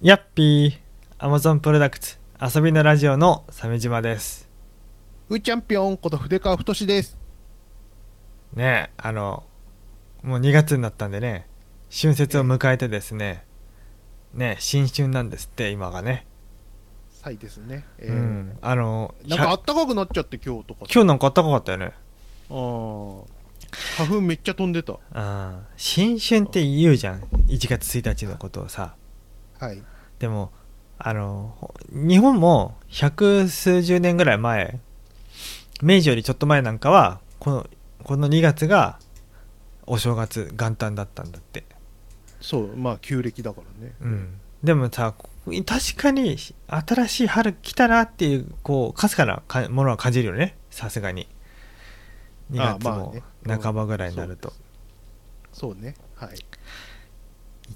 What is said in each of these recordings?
やっぴー、アマゾンプロダクツ、遊びのラジオの鮫島です。うーチャンピオンこと筆川太です。ねえ、あの、もう2月になったんでね、春節を迎えてですね、ねえ新春なんですって、今がね。サイですね。えーうん。あの、なんかひゃ暖かくなっちゃって今日とか。今日なんか暖かかったよね。あー花粉めっちゃ飛んでた。うん。新春って言うじゃん。1月1日のことをさ。はい。でも、あの、ほ日本も百数十年ぐらい前、明治よりちょっと前なんかは、この、この2月がお正月、元旦だったんだって。そう、まあ旧暦だからね。うん。でもさ、確かに新しい春来たなっていう、こう、かすかなかものは感じるよね。さすがに。2あ月も半ばぐらいになると。そうね。はい。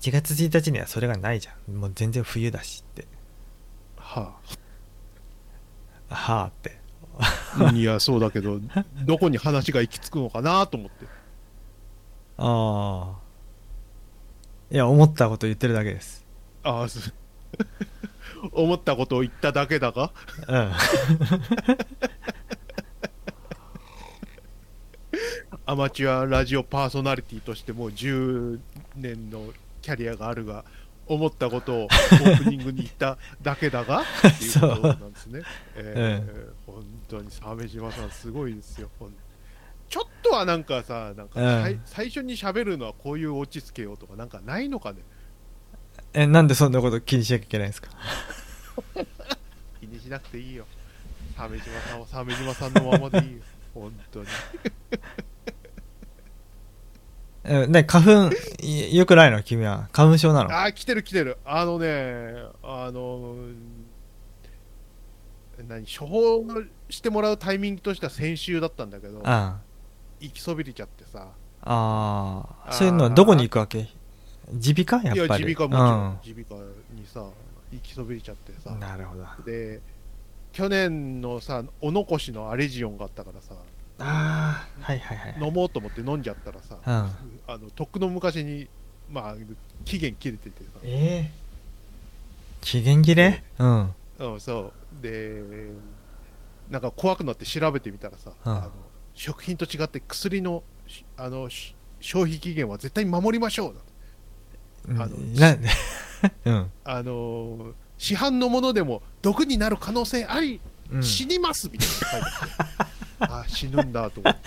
1月1日にはそれがないじゃん。もう全然冬だしって。ははあって。あ。いや、そうだけど、どこに話が行き着くのかなと思って。ああ。いや、思ったこと言ってるだけです。ああ、す 思ったことを言っただけだが、うん。アマチュアラジオパーソナリティとしてもう10年のキャリアがあるが、思ったことをオープニングに言っただけだが っていうことなんですね。えー本当に鮫島さん、すごいですよ。ちょっとはなんかさ、なんかうん最初に喋るのはこういうオチつけようとか、なんかないのかね？え、なんでそんなこと気にしなきゃいけないんですか？気にしなくていいよ。鮫島さんは鮫島さんのままでいいよ。本当に。え、ね、花粉、いよくないの君は。花粉症なのあー、来てる来てる。あのね、あの、何、処方してもらうタイミングとしては先週だったんだけど、あ行きそびれちゃってさ。ああ。そういうのはどこに行くわけ？耳鼻科？やいや、っぱり。耳鼻科もちろん、耳鼻科にさ、行きそびれちゃってさうん。。なるほど。あで、去年のさ、お残しのアレジオンがあったからさ、あー、はいはいはい。飲もうと思って飲んじゃったらさ、うん。あの、とっくの昔に、まあ、期限切れててさ、ええ期限切れ？うん。うん、そう。で、なんか怖くなって調べてみたらさ、うんあの食品と違って薬のしあのし消費期限は絶対に守りましょうあのな、うん。あの 市販のものでも毒になる可能性あり、うん死にますみたいなの書いてあって あ死ぬんだと思って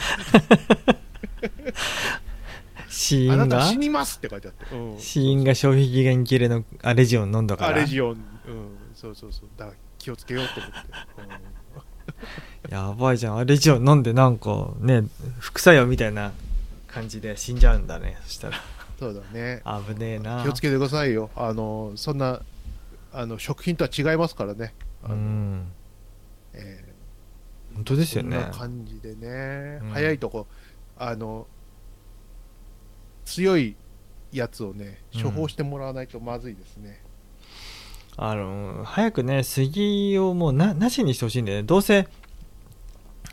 死因が？あなた死にますって書いてあって、うん、死因が消費期限切れのアレジオン飲んだから。アレジオン、うん、そうそうそうだから気をつけようと思って、やばいじゃん。アレジオン飲んでなんかね、副作用みたいな感じで死んじゃうんだね。そしたら。うんそうだね危ねえな。気をつけてくださいよあのそんなあの食品とは違いますからねあうのん。え本当ですよねーそんな。感じでね、うん早いとこあの強いやつをねうん処方してもらわないとまずいですね、あの、早くね、杉をもうな、なしにしてほしいんだよね。どうせ、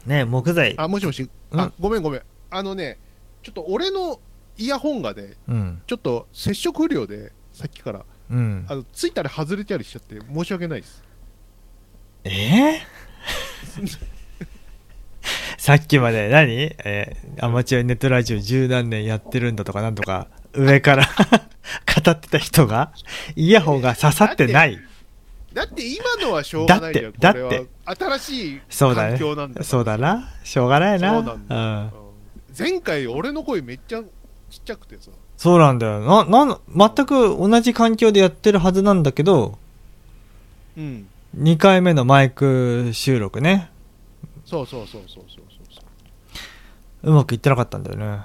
ね、木材。あもしもし、うんあごめんごめんあのねちょっと俺のイヤホンがねうん。ちょっと接触不良でさっきからうんあ。のついたり外れたりしちゃって申し訳ないですえー？さっきまで何？えーアマチュアネットラジオ十何年やってるんだとかなんとか上から 語ってた人がイヤホンが刺さってない。だって今のはしょうがないじゃんだってこれは。新しいそうだね環境なんだから。そうだ。な。しょうがないな。そうなんだうん。うん。前回俺の声めっちゃちっちゃくてさ。そうなんだよ。な、なん、全く同じ環境でやってるはずなんだけど、うん。2回目のマイク収録ね。そうそうそうそうそう。そうまくいってなかったんだよね。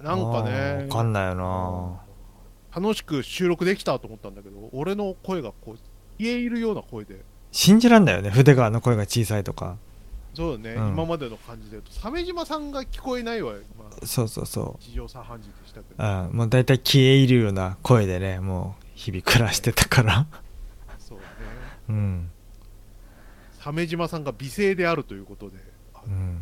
なんかねわかんないよな。楽しく収録できたと思ったんだけど俺の声がこう消え入るような声で信じらんないよね。筆川の声が小さいとか。そうだね、うん今までの感じで言うと鮫島さんが聞こえないわよ、まあ、そうそうそう。地上茶飯事でしたけどうん、もう大体消え入るような声でね、もう日々暮らしてたから。そうねうん。鮫島さんが美声であるということで。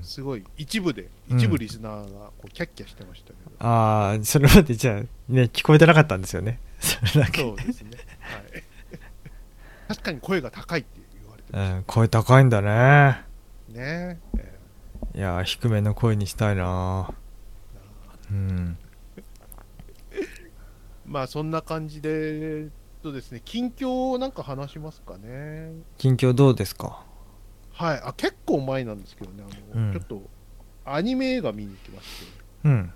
すごい一部でうん一部リスナーがこうキャッキャしてましたけど、ああ、それまでじゃあ、ね、聞こえてなかったんですよね。それだけ。そうですね、はい、確かに声が高いって言われてうまん、声高いんだね。すね、えいやー低めの声にしたいな。うん。ーまあそんな感じでとですね近況をなんか話しますかね。近況どうですか？はい。あ結構前なんですけどね。あの、うん。ちょっとアニメ映画見に行きまして。うん。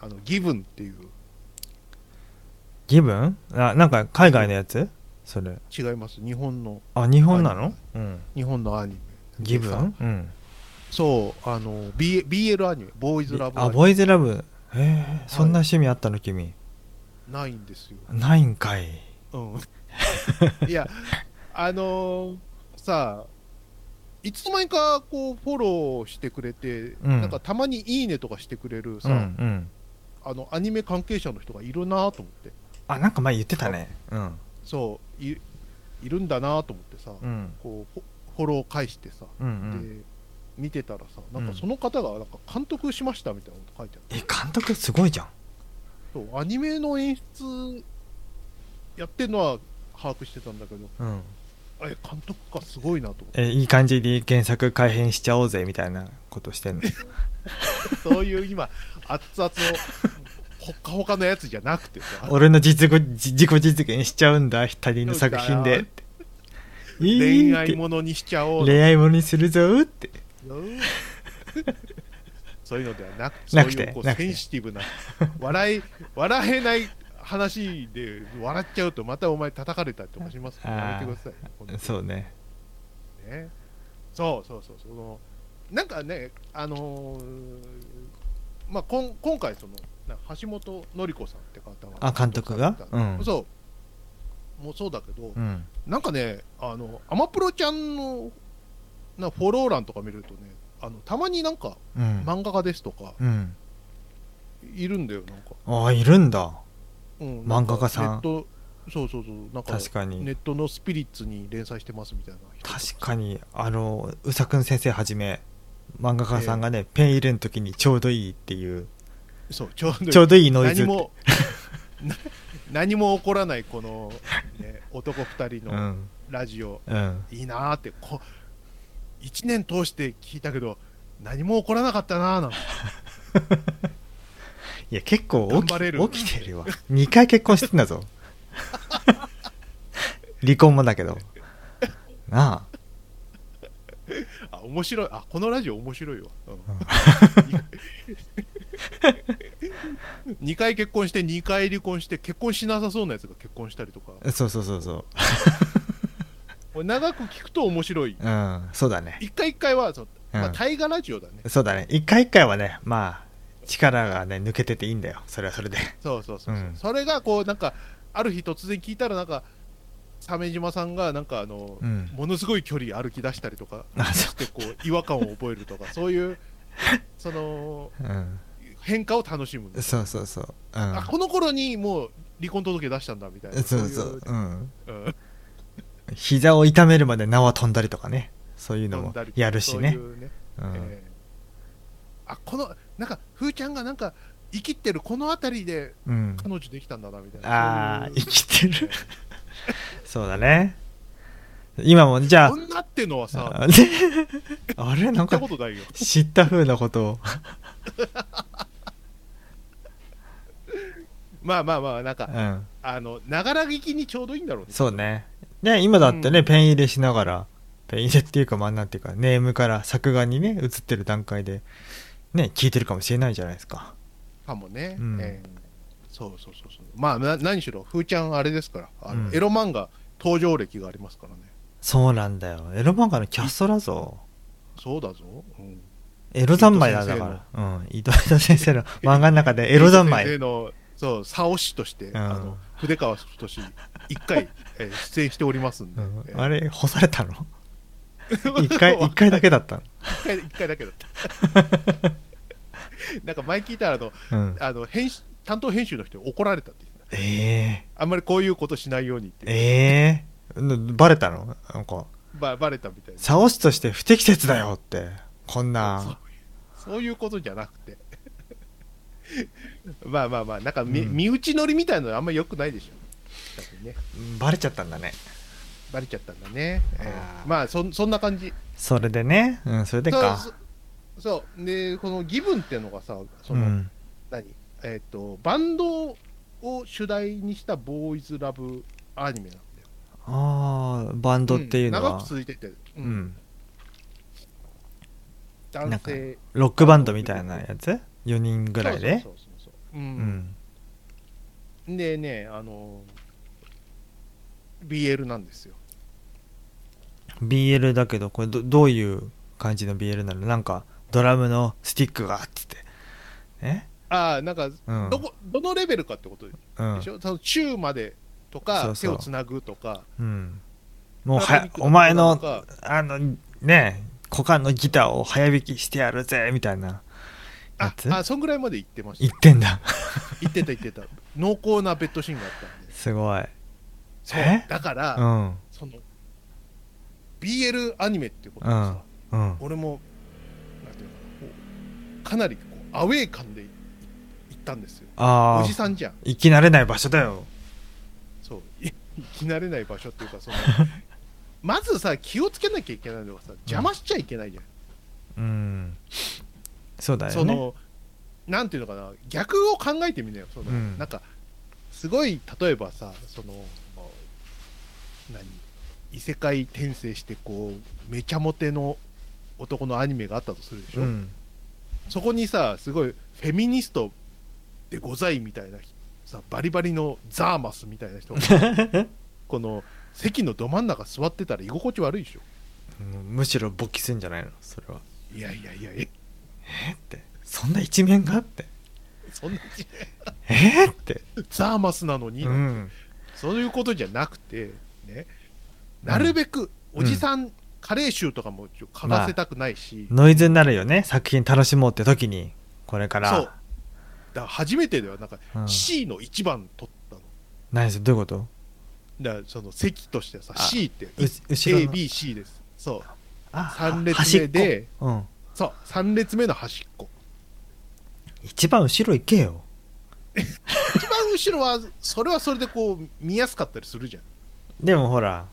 あのギブンっていう。ギブン？あなんか海外のやつ？それ。違います。日本の。あ日本なの？うん。日本のアニメ。ギブン？うん。そうあの、B、BL アニメ。ボーイズラブあボーイズラブ。へえそんな趣味あったの君？ないんですよ。ないんかい。うん。いやあのーさいつの間にかこうフォローしてくれて、うん。なんかたまに「いいね」とかしてくれるさ、うんうん。あのアニメ関係者の人がいるなと思って。あなんか前言ってたね。うん。そういいるんだなと思ってさ、うん。こうフォロー返してさ、うんうん。で見てたらさなん。うんかその方がなんか監督しましたみたいなこと書いてある、え監督すごいじゃん。そうアニメの演出やってるのは把握してたんだけどうんえ監督かすごいなとえいい感じに原作改編しちゃおうぜみたいなことしてんの？そういう今熱々のほっかほかのやつじゃなくてさ。俺の実語じ自己実現しちゃうんだ他人の作品で。恋愛ものにしちゃおう。恋愛ものにするぞって。うんそういうのではなくなくてそういうこうなくて。センシティブな笑い笑えない話で笑っちゃうとまたお前叩かれたりとかしますからやめてください。そうね。ね。そうそうそうそのなんかねあのーまあこん今回そのな橋本典子さんって方があ監督が？うん。そう。もうそうだけど、うん。なんかねあのアマプロちゃんのなフォロー欄とか見るとねあのたまになんかうん。漫画家ですとかうん。いるんだよなんか、ああいるんだ。うん、漫画家さん。そうそうそう。なんか確かに。ネットのスピリッツに連載してますみたいな確かにあの宇佐くん先生はじめ漫画家さんがね、ペン入れる時にちょうどいいっていう。そうちょうどいい。ちょうどいいノイズ何もな 何も起こらないこの、ね、男2人うのん。ラジオ、うん。いいなーってこ1年通して聞いたけど何も起こらなかったなーなんて いや結構起き起きてるわ。2回結婚してんだぞ。離婚もだけど。なあ。あ面白い。あこのラジオ面白いわ、うん、2回結婚して2回離婚して結婚しなさそうなやつが結婚したりとか。そうそうそうそこれ長く聞くと面白い。ううん。そうだね。一回一回はそう、まあ、うん。大河ラジオだね。そうだね。一回一回はねまあ力がね抜けてていいんだよ。それはそれで。そうそうそうそう、うん。それがこうなんかある日突然聞いたらなんか鮫島さんがなんかあの、うん。ものすごい距離歩き出したりとかあそしてこう違和感を覚えるとか そういうそのううん。変化を楽しむ。そうそうそう。うん。あこの頃にもう離婚届出したんだみたいな。そういそうう。ん。うん。膝を痛めるまで縄飛んだりとかね。そういうのもやるしね。そういうね。うん。えー。あこのなんかふーちゃんがなんか生きってるこの辺りでうん。彼女できたんだなみたいな。ああ生きてる。そうだね。今もじゃあ。こんなってのはさあ あれ？なんか知った風なことを。まあまあまあなんかうん。あのながら聞きにちょうどいいんだろうね。そうね。ね今だってね、うん。ペン入れしながら。ペン入れっていうかまあなんていうかネームから作画にね映ってる段階でね聞いてるかもしれないじゃないですか。かもね、うん。えーそうそうそうそう。まあな何しろふーちゃんあれですから。あの、うん。エロ漫画登場歴がありますからね。そうなんだよ。エロ漫画のキャストだぞ。そうだぞ、うん、エロ三昧だだから。うん。伊藤先生の 漫画の中でエロ三昧。先生のそうサオ師として、ん。あの筆川太一回、えー出演しておりますんで、うん。えーあれ干されたの？一回一回だけだった。の一回一回だけだった。なんか前聞いたらあのうん。あの編集担当編集の人に怒られたって言ってたえ。あんまりこういうことしないようにって、えええ。バレたの？なんか。ばバレたみたいな。サオシとして不適切だよって。こんな。そういうことじゃなくて。まあまあまあなんかみ、うん。身内乗りみたいなのあんまり良くないでしょ。多分ね。バレちゃったんだねバレちゃったんだね、えあー。ーまあそそんな感じ。それでね。うんそれでか。そうでこのギブンっていうのがさそうの、ん。何？えっ、とバンドを主題にしたボーイズラブアニメなんだよ。ああバンドっていうのん。長はく続いてて、ううん。ん男性。ロックバンドみたいなやつ？4人ぐらいで？そうそうそうそうう。うん。ん。でねあの BL なんですよ BL だけどこれどどういう感じの BL なの？なんかドラムのスティックがっつってえ？ああなんかうん。どこどのレベルかってことでうん。しょ、その中までとか手をつなぐとか。うん。もうはお前のかあのね股間のギターを早弾きしてやるぜみたいなやあつ？あそんぐらいまで行ってました。言ってんだ。言ってた言ってた。濃厚なベッドシーンがあったんで。すごい。そう。え？だから、うん。その BL アニメっていうことでさ、うん俺もなんていうのかなこうかなりこうアウェー感で行ったんですよ。おじさんじゃん。生き慣れない場所だよ。そう。い生き慣れない場所っていうかその まずさ気をつけなきゃいけないのがさ邪魔しちゃいけないじゃん、うん。そうだよね。そのなんていうのかな逆を考えてみなよ。その、うん。なんかすごい例えばさその何？異世界転生してこうめちゃモテの男のアニメがあったとするでしょ、うん。そこにさすごいフェミニストでございみたいなさバリバリのザーマスみたいな人が この席のど真ん中座ってたら居心地悪いでしょ。うんむしろ勃起するんじゃないの？それは。いやいやいやえ？え？って。そんな一面があって。そんなえ？ーって。ザーマスなのに、うん。そういうことじゃなくてねなるべくおじさん、加齢臭とかもちょ嗅がせたくないし、ノイズになるよね。作品楽しもうって時にこれから。そう。だから初めてではなんかうん。C の1番取ったの。何それ？どういうこと？だその席としてさあ。C って ABC です。そう。あ3列目でうん。そう。3列目の端っこ。一番後ろ行けよ。一番後ろはそれはそれでこう見やすかったりするじゃん。でもほら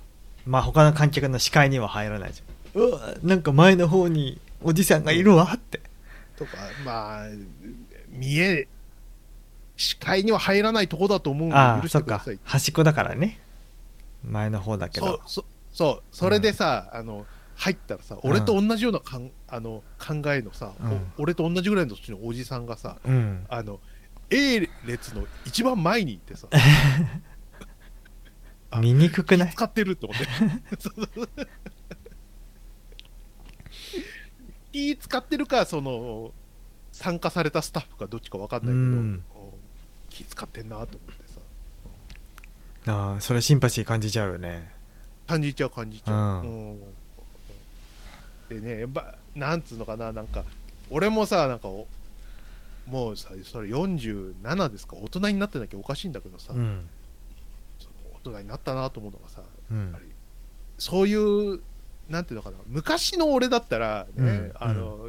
まあ他の観客の視界には入らないじゃん。うわなんか前の方におじさんがいるわって。とかまあ見え視界には入らないとこだと思うのでああそっください。端っこだからね。前の方だけど。そうそそう。それでさ、あの入ったらさうん俺と同じようなかんあの考えのさ、うん。お俺と同じぐらいの年のおじさんがさうん。あの A 列の一番前に行ってさあ 見にくくない？使ってるって思って気使ってるかその参加されたスタッフかどっちか分かんないけど、うん。気使ってんなと思ってさ。ああそれシンパシー感じちゃうよね。感じちゃう感じちゃう、うん。うんでねやっぱなんつうのかななんか俺もさなんかおもうさそれ47ですか？大人になってなきゃおかしいんだけどさ、うん大人になったなと思うのがさうん。そういうなんていうのかな昔の俺だったらね、うん。あの、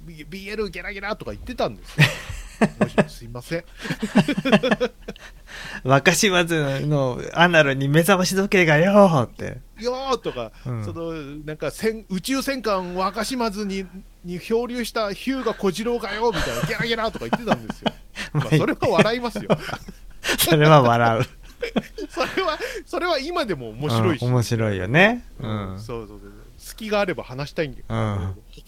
B- BL ゲラゲラとか言ってたんですよ。すいません。若島津のアナルに目覚まし時計がよーって、よーとか、うん。そのなんか戦宇宙戦艦若島津にに漂流したヒューガ小次郎がよみたいなゲラゲラとか言ってたんですよ、まあ、それは笑いますよ。それは笑う それはそれは今でも面白いし、うん面白いよね。ううん。んそうそうそう。隙があれば話したいんだけど、うん。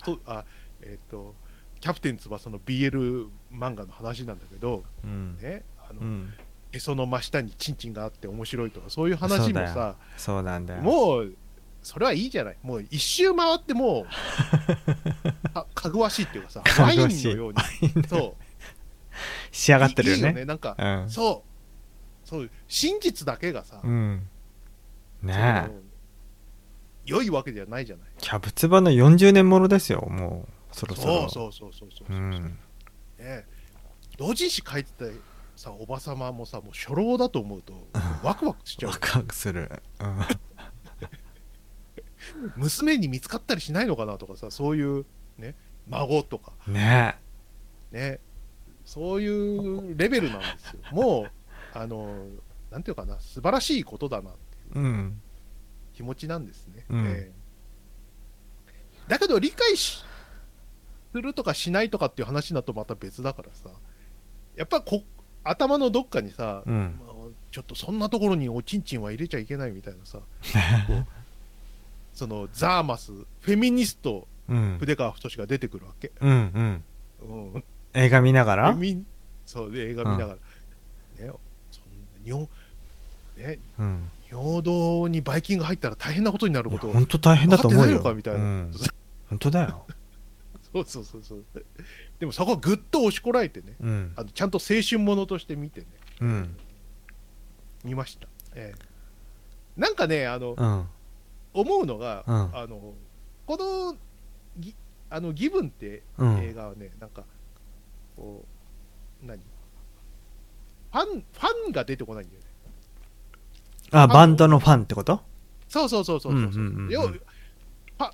ほとあえっ、とキャプテン翼の BL 漫画の話なんだけどうん。ねあの、うん。へその真下にチンチンがあって面白いとかそういう話もさそうなんだよ。もうそれはいいじゃない。もう一周回ってもう かかぐわしいっていうかさワインのように。そう。仕上がってるよね。なんか、うん。そうそう真実だけがさ、うん。そねのえ良いわけじゃないじゃない。キャブツバの40年ものですよもうそろそろ。そうそうそうそうそうそう、う。ん。ね同人誌書いてたさおばさまもさもう初老だと思うとワクワクしちゃうワクワクする。うん。娘に見つかったりしないのかなとかさそういうね孫とか。ねねそういうレベルなんですよ。もうあのなんていうかな素晴らしいことだなっていう気持ちなんですね。うん。ええ。だけど理解しするとかしないとかっていう話だとまた別だからさ、やっぱこ頭のどっかにさ、うん。まあちょっとそんなところにおちんちんは入れちゃいけないみたいなさ、そのザーマス、フェミニスト、うん。筆川太が出てくるわけ。うんうん。うん、映画見ながら？そうで映画見ながら、尿ね、うん。尿道にばい菌が入ったら大変なことになること。を本当大変だと思うよ。本当だよ。そうそうそうそう。でもそこはぐっと押しこらえてね、うん。あのちゃんと青春ものとして見てね、うん。見ました。ええ。なんかね、あの、うん。思うのが、うん。あの、この、ぎあの、ギブンってうん。映画はね、なんか、こう、何？ファン、ファンが出てこないんだよね。あバンドのファンってこと？そうそうそうそうそう。うんうんうんうん。要ファ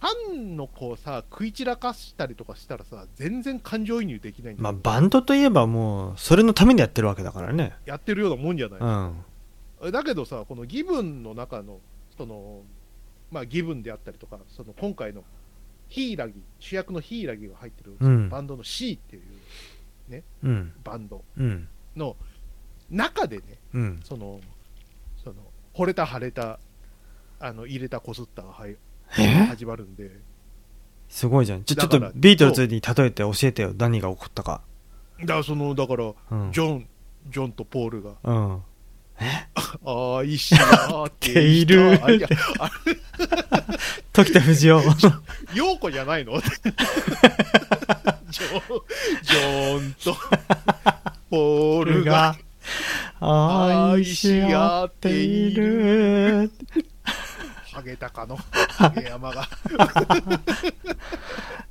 ファンのこうさ、食い散らかしたりとかしたらさ、全然感情移入できないんだよまあバンドといえばもうそれのためにやってるわけだからね。やってるようなもんじゃない、うん。だけどさ、このギブンの中の、その、まあ、ギブンであったりとか、その今回のヒイラギ、主役のヒイラギが入ってるうん。バンドの C っていううん。バンドうん。の中でね、うん。その、その、惚れた腫れた、あの、入れたこすったがはいえ？始まるんで、すごいじゃん。ちょちょっとビートルズに例えて教えてよ何が起こったか。だからその、だから、うん。ジョン、ジョンとポールが、うん。愛し合っている。時田藤雄。陽子じゃないの？ジョジョンとポールが愛し合っている。ハゲタカのハゲ山が。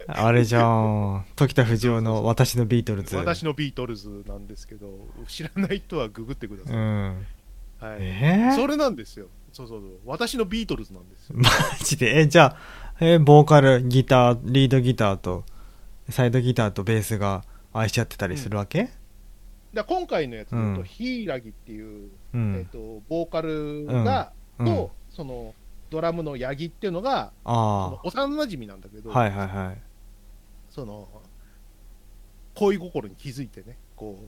あれじゃん。時田藤雄の私のビートルズ。私のビートルズなんですけど知らない人はググってください、うん。はい。えー？それなんですよ。そうそうそう。私のビートルズなんですよ。マジで？えじゃあえボーカルギターリードギターとサイドギターとベースが愛し合ってたりするわけ？だ今回のやつだと、うん。ヒイラギっていう、うん、えっとボーカルが、うん。とそのドラムのヤギっていうのがそあの幼馴染なんだけど、あはいはいはい。その恋心に気づいてねこう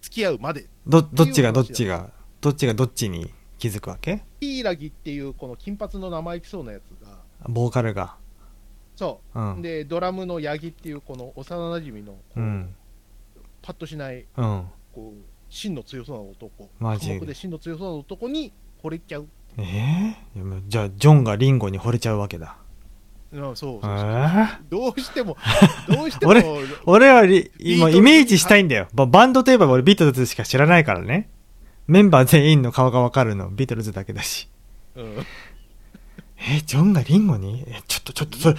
付き合うまでどどっちがどっちがどっちがどっちに気づくわけ？ヒイラギっていうこの金髪の生意気そうなやつがボーカルがそう。う、ん。でドラムのヤギっていうこの幼馴染のこう、うん。パッとしないうん。こう芯の強そうな男。マジ。で芯の強そうな男に惚れちゃう、ええー、じゃあジョンがリンゴに惚れちゃうわけだ。うん、そうそうえそう、ー？どうしても どうしても俺俺はリ今イメージしたいんだよ。ババンドといえば俺ビートルズしか知らないからね。メンバー全員の顔がわかるのビートルズだけだし。うんえジョンがリンゴに？えちょっとちょっとそれ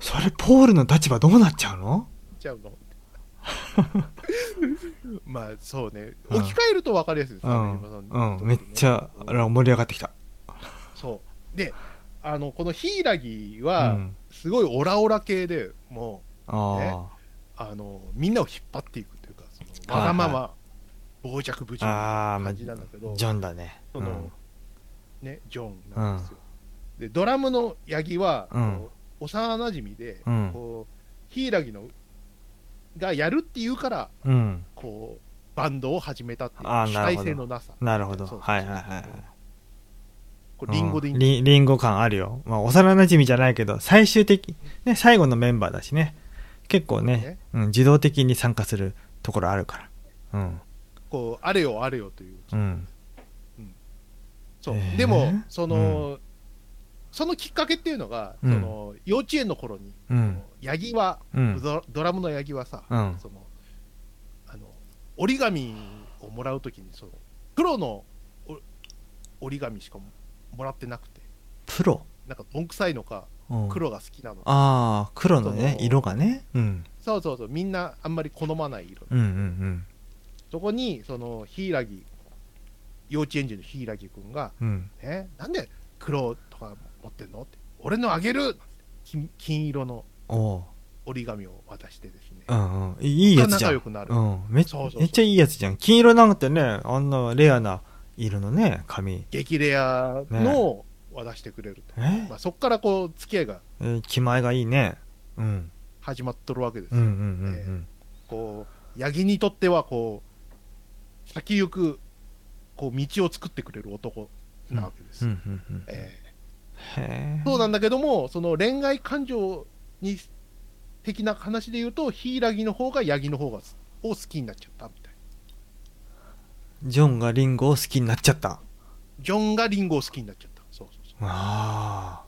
それポールの立場どうなっちゃうの？ちゃう。の まあそうね。うん。置き換えると分かりやすいですうねん、うん、めっちゃ盛り上がってきた。そう。であのこのヒイラギうはん。すごいオラオラ系でもあねうあのみんなを引っ張っていくというかそのはいわがまま傍若無人な感じなんだけどジョンだね。その、ねジョンなんですよ、でドラムのヤギは、うん。幼馴染で、うん。こうヒイラギのがやるっていうからうん、うん、こうバンドを始めたっていう主あーなるほど。体性のなさ。なるほど。はいはいはいこれリンゴでいいんうん。だリリンゴ感あるよ、まあ、幼馴染じゃないけど最終的ね最後のメンバーだしね。結構ねね。うん、自動的に参加するところあるから。うん。こうあれよあれよという。うん。そう、えー？でもその、そのきっかけっていうのが、うん。その幼稚園の頃に、うん。ヤギは、うん。ドドラムのヤギはさ、うん。そのあの折り紙をもらうときにその黒のお折り紙しかももらってなくて。プロ、なんかどんくさいのかうん、黒が好きなのか、ああ黒のね色がね。うん。そうそうそうみんなあんまり好まない色、うんうんそこにそのヒイラギ幼稚園児のヒイラギ君がうんうん「え？なんで黒とか持ってんの?」って「俺のあげる!」金金色のおう。折り紙を渡してですね、うんうん。いいやつじゃん。仲良くなる。うん。めそうそうそう。めっちゃいいやつじゃん。金色なんてねあんなレアな色のね紙。激レアのを渡してくれると、え？まあ、そこからこう付き合いがえー気前がいいね。うん。始まっとるわけですよ、うんうんうんこう八木にとってはこう先行くこう道を作ってくれる男なわけです、うんうんうんうん。えへえーそうなんだけどもその恋愛感情に的な話で言うと柊の方が八木の方がを好きになっちゃったみたい。ジョンがリンゴを好きになっちゃった。ジョンがリンゴを好きになっちゃった。そうそうそう。あ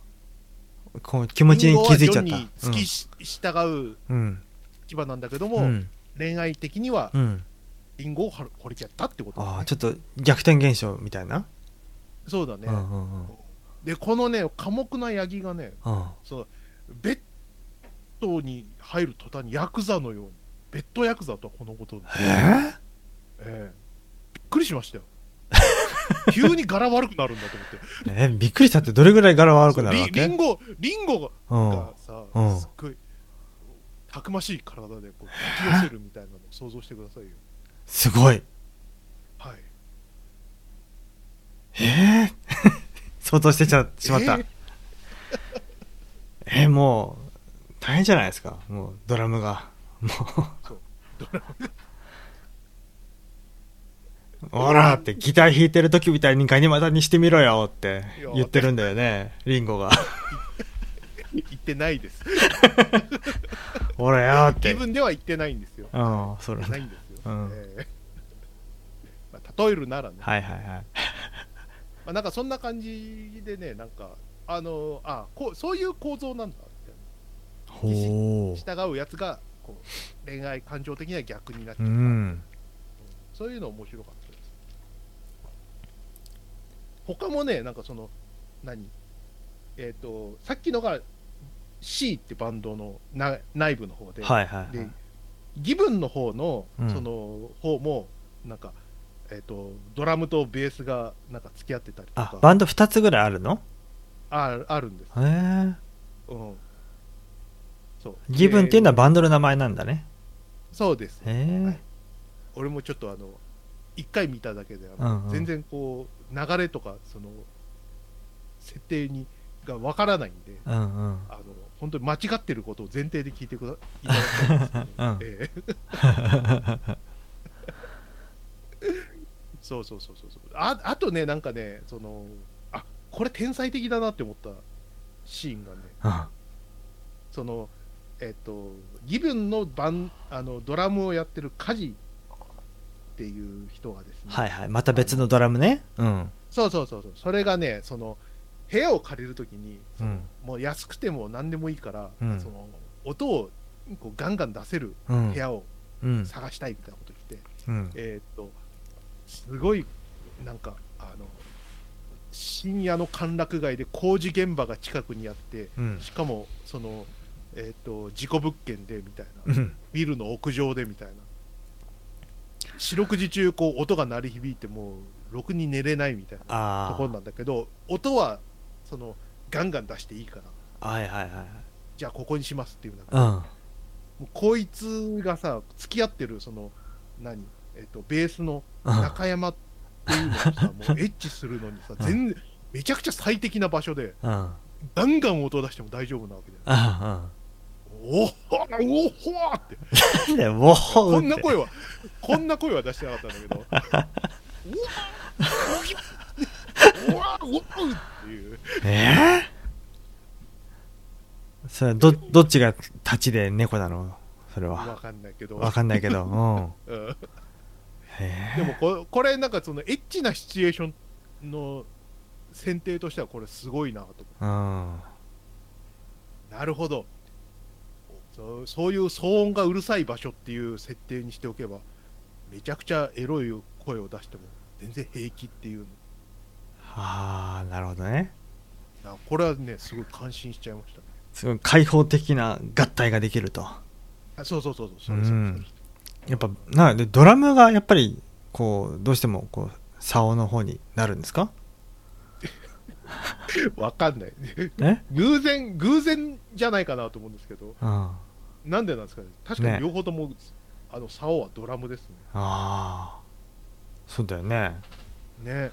あこう気持ちに気づいちゃった。リンゴはジョンに付きし従ううん。立場なんだけども、うん。恋愛的にはうん。リンゴを惚れちゃったってことだね。ああちょっと逆転現象みたいな？そうだね、うんうんうんでこのね寡黙なヤギがねうん。そのベッドに入る途端にヤクザのようにベッドヤクザとはこのこと、えええ。びっくりしましたよ。急に柄悪くなるんだと思って。ー、えびっくりしたってどれぐらい柄悪くなるわけ？リリンゴリンゴうん。がさ、うん。すっごいたくましい体でこう抱き寄せるみたいなのを想像してくださいよ。すごい。はい。ええ想像してちゃしまった。ええーもう大変じゃないですか。もうドラムが。もそううおらってギター弾いてる時みたいにガニ股にしてみろよって言ってるんだよねリンゴが。言ってないです。おらよって。気分では言ってないんですよ。うんそれないんですよ、うん。ええまあ、例えるならね、はいはいはいまあ、なんかそんな感じでね、なんか、あのあこうそういう構造なんだみほたいな、従うやつがこう恋愛感情的には逆になっちうゃう、うん。そういうの面白かったです。他もね、なんかその、何？えっ、と、さっきのが C ってバンドのな内部の方で、はいはいはでいギブンの方の、うん。その方も、なんか、えっ、と、ドラムとベースがなんか付き合ってたりとか、あバンド2つぐらいあるの？ああるんです。へえうん。そう。ギブンっていうのはでバンドの名前なんだね。そうです。へえ、はい。俺もちょっとあの、一回見ただけで、うんうん。全然こう、流れとか、その、設定に、がわからないんで、うんうん。あの、本当に間違ってることを前提で聞いてくだいただきたいんですけど、う ん ええそうそうそうそうああとねなんかねそのあこれ天才的だなって思ったシーンがね。うんそのえっ、とギブンのバンあのドラムをやってるカジっていう人がですね、はいはい。また別のドラムね。うん。そうそうそうそう。それがねその部屋を借りるときに、うん。もう安くても何でもいいから、うん。その音をこうガンガン出せるうん。部屋をうん。探したいみたいなこと言って、うん。えーっと、すごい、なんか、あの、深夜の歓楽街で工事現場が近くにあって、うん。しかも、その、えーっと、事故物件でみたいな、うん。ビルの屋上でみたいな。四六時中、こう、音が鳴り響いて、もう、ろくに寝れないみたいなとあころなんだけど、音は、その、ガンガン出していいから、あはいはいはい。じゃあここにしますっていうんだけど、うん。もうこいつがさ、付き合ってる、その、何、えっと、ベースのうん中山っていうのをさ、もうエッチするのにさ、うん全然、めちゃくちゃ最適な場所で、ガンガン音を出しても大丈夫なわけだよ。うんおっほ おっほーって、こんな声は、こんな声は出してなかったんだけど、おわおわおわっていう、ええそれどどっちが立ちで猫なの？それわはかんないけど、わかんないけど。うんでもここれ、なんかそのエッチなシチュエーションの選定としては、これすごいなとなるほど。そうそういう騒音がうるさい場所っていう設定にしておけばめちゃくちゃエロい声を出しても全然平気っていう。ああなるほどね。なこれはねすごい感心しちゃいました。ねすごい開放的な合体ができると。あそうそうそうそうそうれそれ。んやっぱなでドラムがやっぱりこうどうしてもこう竿の方になるんですか？わかんない。え？偶然偶然じゃないかなと思うんですけど。うんあ。なんでなんですかね？確かに両方とも、あの竿はドラムですね。あそうだよね。ね、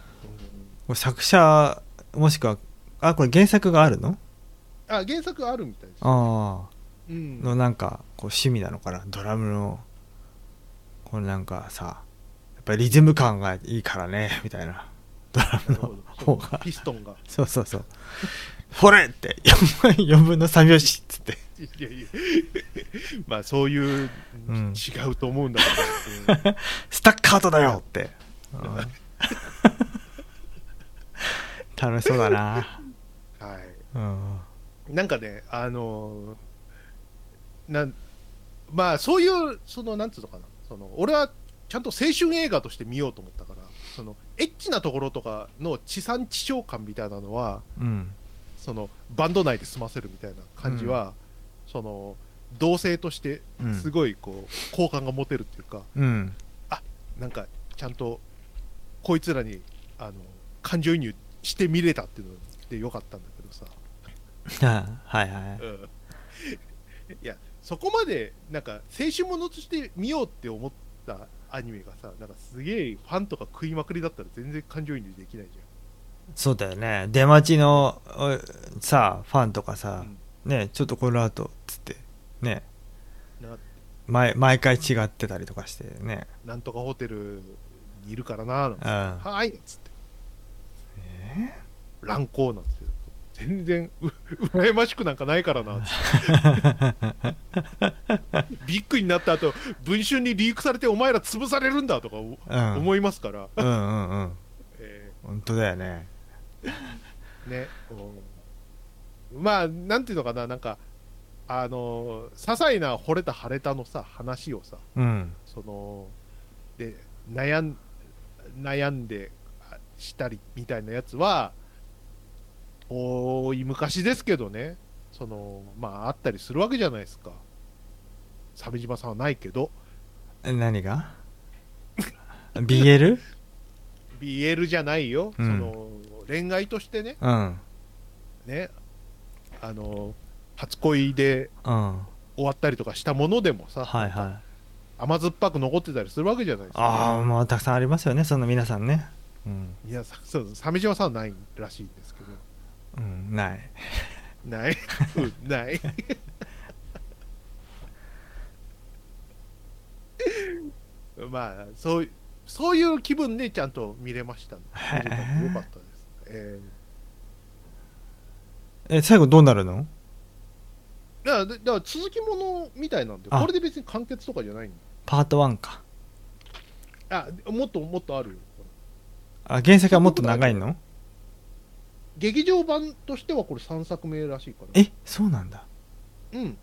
これ作者もしくはあこれ原作があるの？うんあ原作あるみたいです、あうん。あのなんかこう趣味なのかな？ドラムのこれなんかさやっぱりリズム感がいいからね みたいな。ドラムの方が。ピストンが。そうそうそう「フォレ!」って 4分の3拍子っつって。いやいやまあそういう、うん違うと思うんだけど、うんスタッカートだよって、うん。楽しそうだな。はい。うん。なんかね、あのーなんまあそういう、そのなんつうのかな、その俺はちゃんと青春映画として見ようと思ったから、そのエッチなところとかの地産地消感みたいなのは、うん。そのバンド内で済ませるみたいな感じは、その同性としてうん。すごいこう好感が持てるっていうか、うん。なんかちゃんとこいつらにあの感情移入してみれたっていうのでよかったんだけどさ。はいはい。うん。いやそこまでなんか青春ものとして見ようって思ったアニメがさなんかすげえファンとか食いまくりだったら全然感情移入できないじそうだよね。出待ちのおさファンとかゃさん、、ねちょっとこの後つってね。毎毎回違ってたりとかしてね。なんとかホテルにいるからななんて。うん。はーいっつって。乱行なんで全然う羨ましくなんかないからな。ビッグになった後文春にリークされてお前ら潰されるんだとかおうん。思いますから、うんうんうん。え本当だよね。ーね、うんまあなんていうのかななんかあの些細な惚れた腫れたのさ話をさうん。そので悩ん悩んであしたりみたいなやつは遠い昔ですけどね。そのまああったりするわけじゃないですか。鮫島さんはないけど。え何が？BL? BL じゃないよ、うん。その恋愛としてね。うん。ね。あの初恋でうん。終わったりとかしたものでもさ、はいはい。甘酸っぱく残ってたりするわけじゃないですか、ああまあたくさんありますよねそんな皆さんね。うん、いやさそう鮫島さんはないらしいんですけどうん、ない。ない、うん、ない。まあそうそういう気分でちゃんと見れました、ね、よかったです、ええ最後どうなるの？ーだだから続きものみたいなんであ。これで別に完結とかじゃないんパート1か。あもっともっとあるよ。あ原作はもっと長いの？劇場版としてはこれ3作目らしいから。えそうなんだ。うん。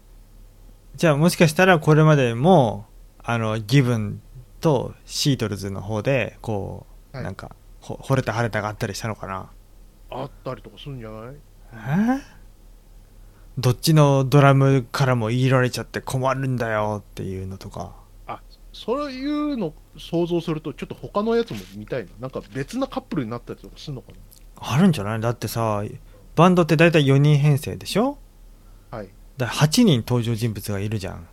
じゃあもしかしたらこれまでもあのギブンとシートルズの方でこう、はい。なんかほ惚れた晴れたがあったりしたのかな。あったりとかするんじゃない？え？どっちのドラムからも言いられちゃって困るんだよっていうのとか。あそういうの想像するとちょっと他のやつも見たいな。なんか別なカップルになったりとかするのかあるんじゃない？だってさバンドって大体4人編成でしょ？なはい。だから8人登場人物がいるじゃん。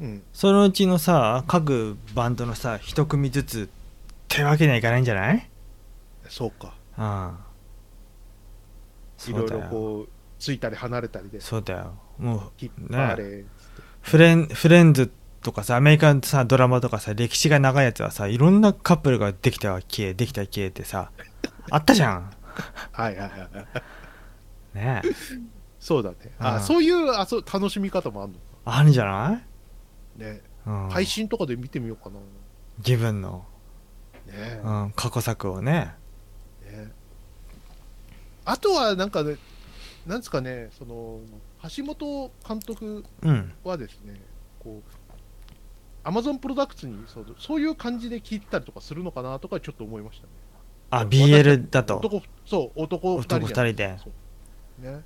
うん。そのうちのさ各バンドのさ一組ずつってわけにはいかないんじゃない？そうか。うん。いろいろうこうついたり離れたりで。そうだよ。もうねフレンフレンズとかさアメリカのさドラマとかさ歴史が長いやつはさいろんなカップルができたは消えできたは消えってさあったじゃん。はいはいはいはい。ねえ。そうだね。あうん。そういうあそう楽しみ方もあるのか。あるんじゃない、ね。うん、配信とかで見てみようかな。自分の、ね。うん、過去作をね。ね。あとはなんかねなんですかねその橋本監督うん。はですねこうアマゾンプロダクツにそうそういう感じで聞いてたりとかするのかなとかちょっと思いましたねあ BL だと。男そう男2人男じゃん。2人で。ね。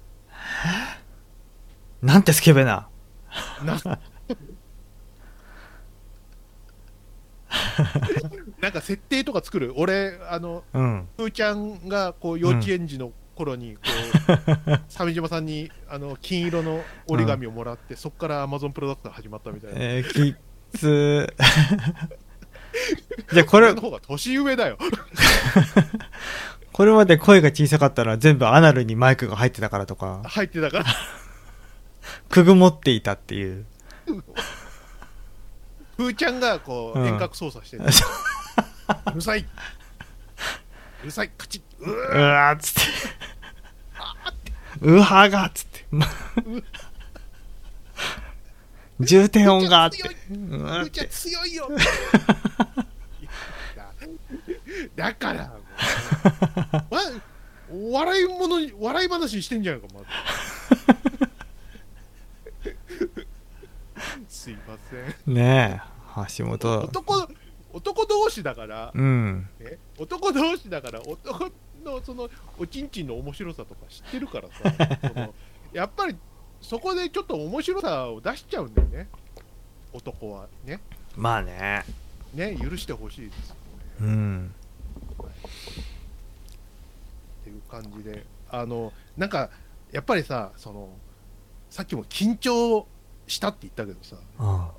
なんてスケベな。な なんか設定とか作る？俺あのうん。ふーちゃんがこう幼稚園児の頃にこう、鮫島さんにあの金色の折り紙をもらって、そこからアマゾンプロダクトが始まったみたいな、えー、きつじゃあこれ俺の、方が年上だよ。これまで声が小さかったら全部アナルにマイクが入ってたからとか、入ってたから。くぐもっていたっていう。ふーちゃんがこううん。遠隔操作してる、うるさい。うるさい。カチッ。ううーわーっつって。うわーがっつって。ま重低音があって。うわーふーちゃ。強いよだ だからわ笑い物に笑い話にしてんじゃんかまず すいませんねえ、橋本。男男同士だから、うん。ね、男同士だから男のそのおちんちんの面白さとか知ってるからさやっぱりそこでちょっと面白さを出しちゃうんだよね。男はね。まあね。ね許してほしいですようん。っていう感じで。あのなんかやっぱりさそのさっきも緊張したって言ったけどさ。あ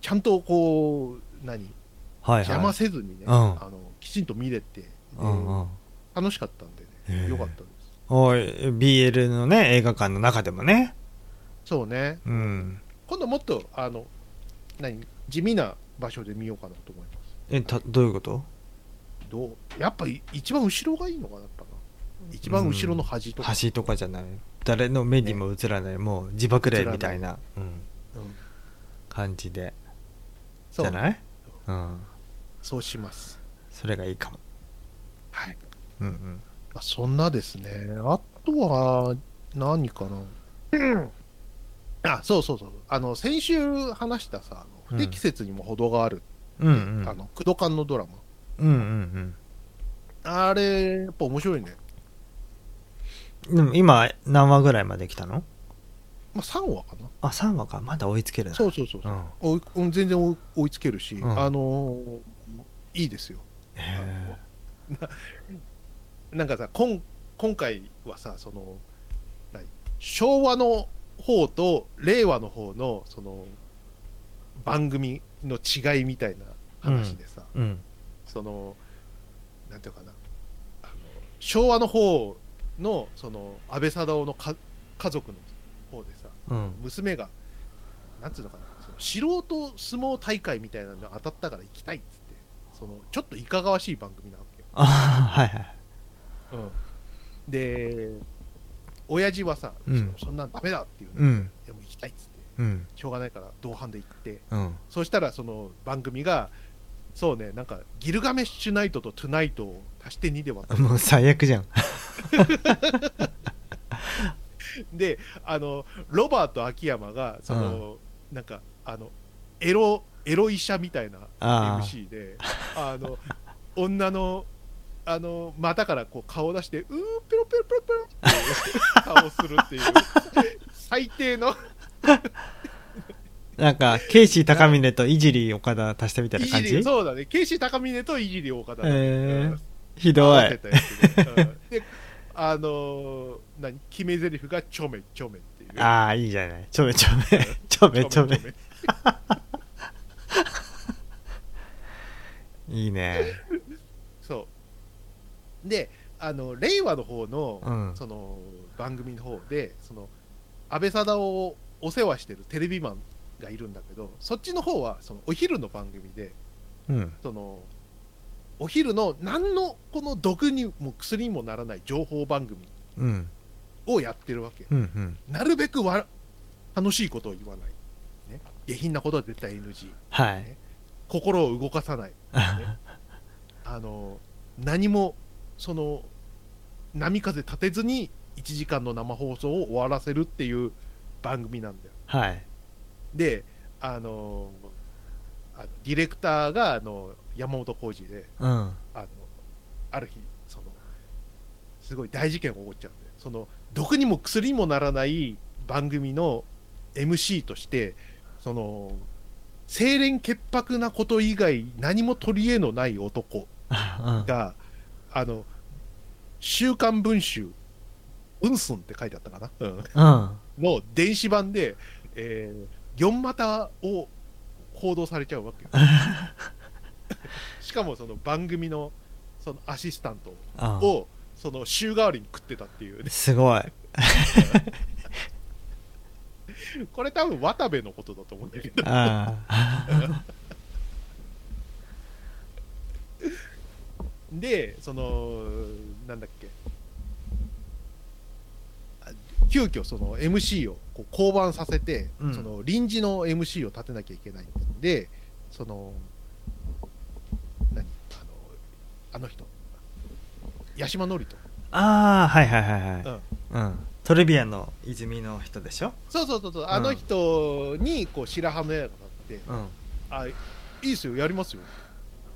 ちゃんとこう何？あはい。邪魔はい。せずにね、うん。あのきちんと見れて、でうんうん。楽しかったんでね。よかったです BL のね、映画館の中でもね。そうね。うん。今度もっとあの何地味な場所で見ようかなと思います。え、た、どういうこと？どう？やっぱり一番後ろがいいのかなやっぱな。一番後ろの端とか、橋とかじゃない。誰の目にも映らない、もう自爆霊みたいな、うん、うん。感じで。じゃない？うん。そうします。それがいいかも。はい、うんうん。まあ、そんなですね。あとは何かな、うん。あそうそうそう。あの先週話したさあの不適切にも程がある、うんうん。あの工藤館のドラマ。うんうんあれやっぱ面白いね、うん。でも今、何話ぐらいまで来たの？まあ、3話かな。あ、3話か。まだ追いつけるな。そうそうそうそう、うん。全然追い追いつけるし、うん。あのーいいですよ。へなんかさ今今回はさその何？昭和の方と令和の方のその番組の違いみたいな話でさ、え。うん。そのなんていうかなあの昭和の方のその安倍貞夫のか家族の方でさうん。娘がなんつうのかなその素人相撲大会みたいなの当たったから行きたいっつってそのちょっといかがわしい番組なわけよあはいはい。うん、で親父はさ、うんそそんなんダメだっていうん。でも行きたいっつってうん。しょうがないから同伴で行ってうん。そしたらその番組がそうねなんかギルガメッシュナイトとトゥナイトを足して2で割ったもう最悪じゃん。であのロバート秋山がその、なんかあのエロエロ医者みたいな MC であの女のあの股からこう顔を出してうーペロペロペロペロ。っ て顔をするっていう。最低の。なんか、ケイシー高峰といじり岡田足したみたいない感じ？そうだね。慶司高峰といじり岡田えー。うん。ひどい。うん。であのー何？決め台詞がちょめちょめっていう。ああ、いいじゃない。ちょめちょめ。ちょめちょめ。いいね。であの令和の方の、うんその番組の方でその安倍貞夫をお世話してるテレビマンがいるんだけどそっちの方はそのお昼の番組でうん。そのお昼の何のこの毒にも薬にもならない情報番組うん。をやってるわけうん。うん。なるべくわ楽しいことを言わない、ね、下品なことは絶対 NG はい。心を動かさない あの何もその波風立てずに1時間の生放送を終わらせるっていう番組なんだよはい。であのディレクターがあの山本浩二でうん。あのある日そのすごい大事件が起こっちゃうんでその毒にも薬にもならない番組の MC としてその清廉潔白なこと以外何も取り柄のない男うん。があの「週刊文春」「うんすん」って書いてあったかな、うん、うん。の電子版で、えー、4股を報道されちゃうわけよ。しかもその番組のそのアシスタントうん。をその週替わりに食ってたっていうね。すごい。これ多分渡部のことだと思うんだけどああでそのなんだっけ。あ急遽その MC をこう降板させて、うん。その臨時の MC を立てなきゃいけないんでその何？あのあの人。八島智人、ああはいはいはいはい。うん、うん。トレビアンの泉の人でしょ？そうそうそうそう。あの人にこう白羽の矢が立って、うん。あいいですよやりますよ。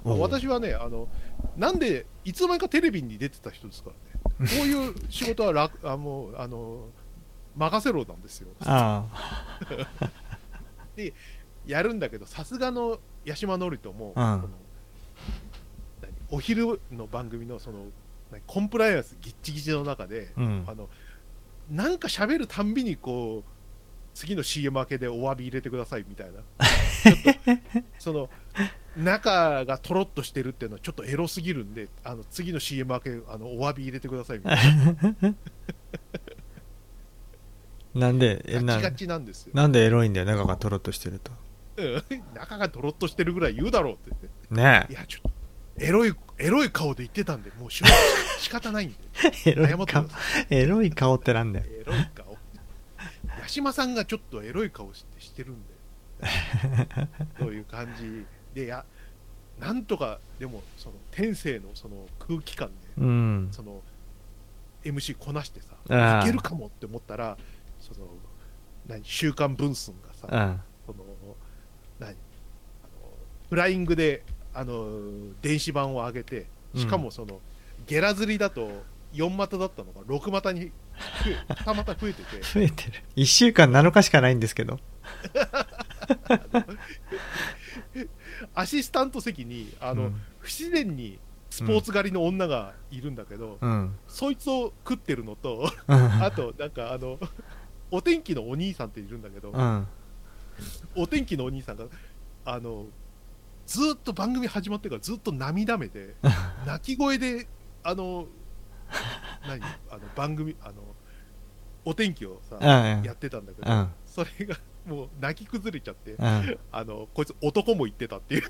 私はねあのなんでいつの間にかテレビに出てた人ですからね。こういう仕事は楽あもうあの任せろなんですよ。あ やるんだけどさすがの八島智人も、うん。お昼の番組のその何コンプライアンスぎっちぎちの中で、あうん。あのなんか喋るたんびにこう次の CM 明けでお詫び入れてくださいみたいな。ちょっとその中がとろっとしてるっていうのはちょっとエロすぎるんであの次の CM 明けあのお詫び入れてくださいみたいな。んでえななガチガチなんですよ、なんでエロいんだよ中がとろっとしてると。うん。中がとろっとしてるぐらい言うだろうって。ねいやちょっとエロいエロい顔で言ってたんでもう仕方ないんで。え エロい顔。エロい顔ってなんだよ。エロい顔。八島さんがちょっとエロい顔してしてるんで。そういう感じでやなんとかでもその天性のその空気感でうん。その MC こなしてさいけるかもって思ったらその何週刊文春がさうんその何あのフライングであの電子版を上げてしかもその、ゲラ釣りだと4股だったのが6股に増え2股増えてて。増えてる。1週間7日しかないんですけど アシスタント席にあの、うん。不自然にスポーツ狩りの女がいるんだけど、うん。そいつを食ってるのとうん。あとなんかあのお天気のお兄さんっているんだけど、うん。お天気のお兄さんがあのずーっと番組始まってからずっと涙目で 泣き声であの何？あの番組あのお天気をさ、うん。やってたんだけど、うん。それがもう泣き崩れちゃって、うん。あのこいつ男も言ってたっていう。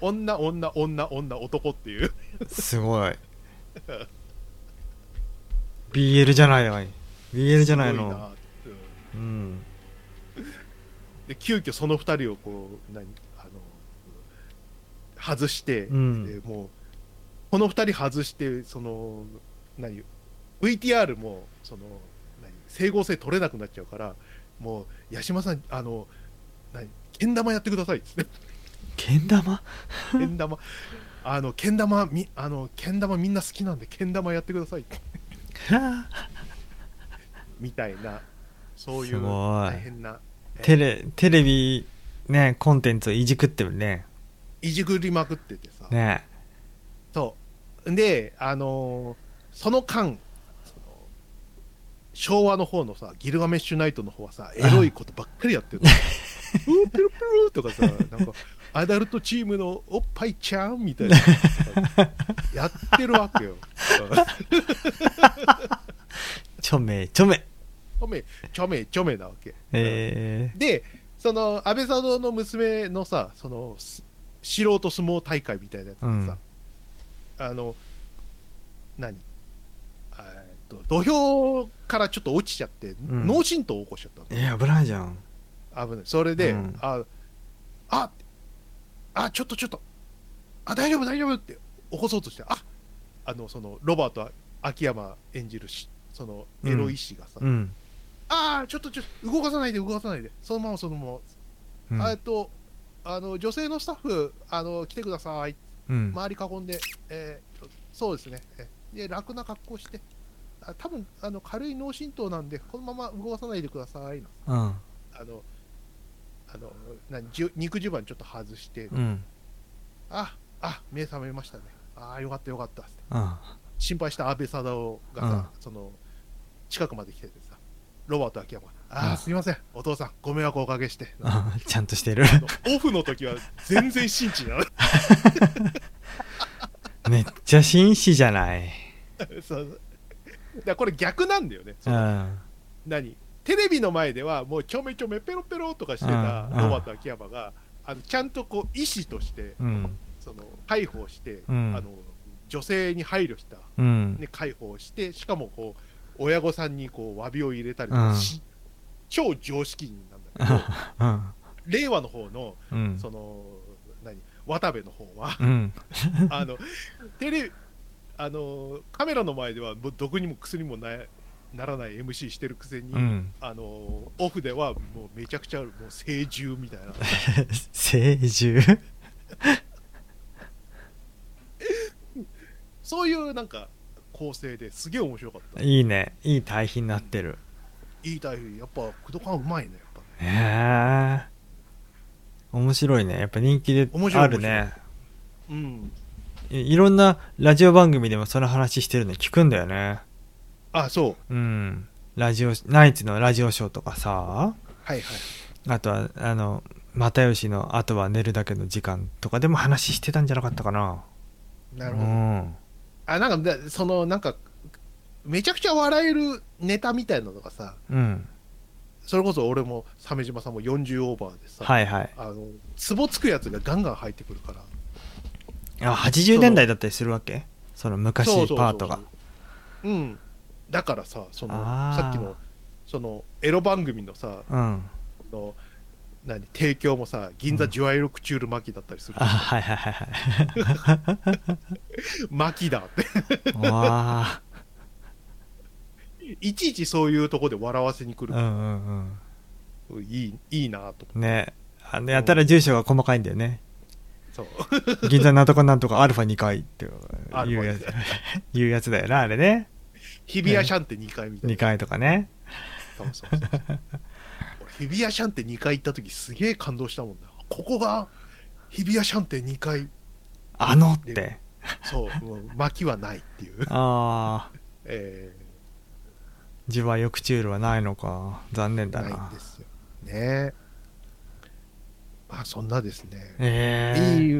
女女女女男っていう。すごい。BL じゃないの BL じゃないの。うん。で急遽その二人をこう何あの外して、うん。でもうこの二人外してその何 VTR もその何整合性取れなくなっちゃうからもう八島さんあの何けん玉やってください。っつってけん玉？けん玉。あのけん玉みあのけん玉みんな好きなんでけん玉やってください。みたいなそういう大変なテレテレビねコンテンツをいじくってるね。いじくりまくっててさ、ね。そう。であのーその間昭和の方のさギルガメッシュナイトの方はさエロいことばっかりやってるプルプルとかさなんかアダルトチームのおっぱいちゃんみたいな。やってるわけよ。ちょめちょめ。ちょめちょめちょめなわけ。えでその安倍佐渡の娘のさそのす素人相撲大会みたいなやつでさ、あの何？と土俵からちょっと落ちちゃって、ん。脳震盪を起こしちゃったー、え危ないじゃん。の危ない。それで、うん。あああちょっとちょっと。あ大丈夫大丈夫って起こそうとしてああのそのロバート秋山演じるしそのエロ医師がさ、うん、ああちょっとちょっと動かさないで動かさないで。そのままそのまま。えっと、あの女性のスタッフあの来てください、うん。周り囲んで、えーそうですね、えで楽な格好して、あ多分あの軽い脳震盪なんで、このまま動かさないでください、うん。あのあの肉襦袢ちょっと外して、うん。ああ目覚めましたね、ああ、よかったよかったって。うん。心配した安倍貞夫がさ、うん。その近くまで来ててさ、ロバート秋山ああすいません。お父さんご迷惑をおかけして。あ ちゃんとしてる。オフの時は全然真摯なのめっちゃ紳士じゃない。そうだからこれ逆なんだよね。うんうん。何？テレビの前ではもうちょめちょめペロペロとかしてたうん。ロバート秋山があのちゃんとこう医師としてうん。その介抱して、うん。あの女性に配慮した、うん。ね、介抱をしてしかもこう親御さんにこう詫びを入れたりうん。し、超常識人なんだけど うん。令和の方のうん。その何？渡部の方はうん。あのテレあのカメラの前ではもう毒にも薬にもなならない MC してるくせに、うん。あのオフではもうめちゃくちゃもう聖獣みたいな。聖獣？そういうなんか構成ですげえ面白かった。いいね。いい対比になってる。いい台風やっぱ工藤館うまいねやっぱ。ねへえ。面白いね。やっぱ人気で面白いあるねうんいいろんなラジオ番組でもその話してるの聞くんだよね。あそう。うん。ラジオナイツのラジオショーとかさ。はいはい。あとはあの又吉の「あとは寝るだけの時間」とかでも話してたんじゃなかったかな。なるほど、うん。あなんかだそのなんかめちゃくちゃ笑えるネタみたいなのがさうん。それこそ俺も鮫島さんも40オーバーでさ、はいはい。あのツボつくやつがガンガン入ってくるからあ80年代だったりするわけ？その昔パートが。うん。だからさそのさっきのそのエロ番組のさうん。の何提供もさ銀座ジュアイロクチュール巻きだったりする、あはいはいはいはい。巻きだって。わあいちいちそういうとこで笑わせに来る。うんうんいいいいなと思って。うんね。あのやったら住所が細かいんだよねそう。銀座なんとかなんとかアルファ2回っていうやつ。いうやつだよなあれね。日比谷シャンテ2回みたいな。2回とかね。そうそうそう。俺日比谷シャンテ2回行った時すげえ感動したもんな。ここが日比谷シャンテ2回あのって。そうもう巻きはないっていう。ああえ自はヨクチュールはないのか。残念ー、な。いんだなですよ。ねまあそんなですね、ええ。いい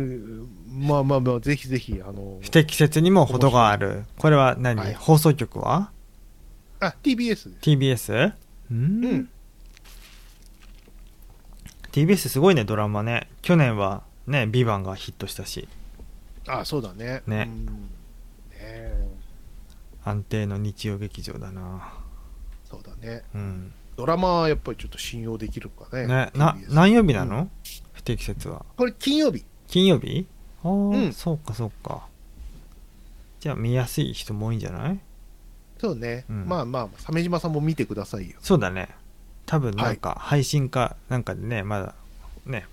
まあまあまあぜひぜひあの不適切にも程がある。これは何、はい。放送局は？あ TBS TBS? うん。うん。TBS すごいねドラマね。去年はね「ビバンがヒットしたし。あそうだね。ね。うん。ねえ。安定の日曜劇場だな。そうだね。うん。ドラマはやっぱりちょっと信用できるかねね。な何曜日なの、うん不適切は。これ金曜日。金曜日？ああ、うん。そうかそうか。じゃあ見やすい人も多いんじゃない？そうね、うん。まあまあ鮫島さんも見てくださいよ。そうだね。多分なんか配信かなんかでねまだね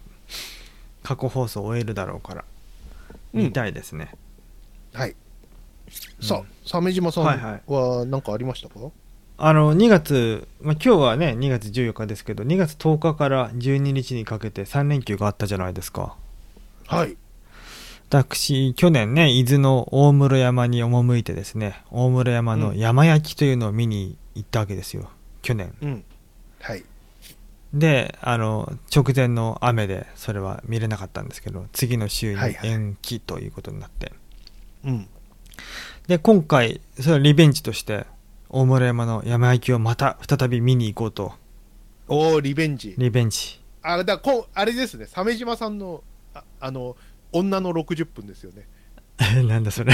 過去放送終えるだろうからうん。見たいですね、はい、うん。さあ鮫島さんはいはい。は何かありましたか、あの2月、まあ、今日はね2月14日ですけど2月10日から12日にかけて3連休があったじゃないですか。はい。私去年ね伊豆の大室山に赴いてですね大室山の山焼きというのを見に行ったわけですよ去年。うん。はい。であの直前の雨でそれは見れなかったんですけど次の週にはいはい。延期ということになって、うん。で今回それはリベンジとして大室山の山焼きをまた再び見に行こうと。おおリベンジ。リベンジ。あだこあれですね。鮫島さんのああの女の60分ですよね。なんだそれ。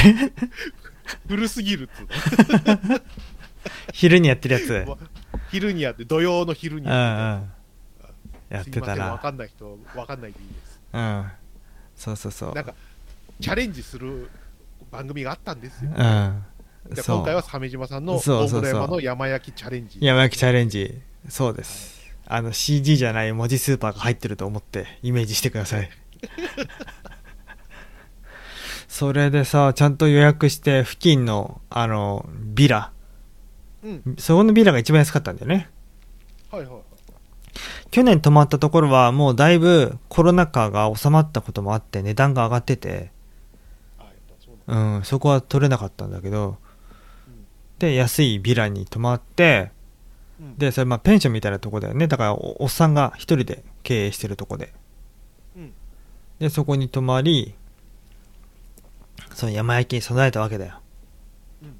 古すぎるっつ 昼にやってるやつ。わ昼にやって土曜の昼にやってやってたわらかんない人わかんないでいいです。うん。そうそうそう。なんかチャレンジする番組があったんですよ。うん今回は鮫島さんの大山の山焼きチャレンジ。山焼きチャレンジ。そうです。あの CG じゃない文字スーパーが入ってると思ってイメージしてください。それでさちゃんと予約して付近のあのビラ。うん。そこのビラが一番安かったんだよね。はいはいはい。去年泊まったところはもうだいぶコロナ禍が収まったこともあって値段が上がってて。うなんうんそこは取れなかったんだけど。うんで安いビラに泊まってうん。でそれまあペンションみたいなとこだよね。だからおおっさんが一人で経営してるとこで。うん。でそこに泊まりその山焼きに備えたわけだよ、うん。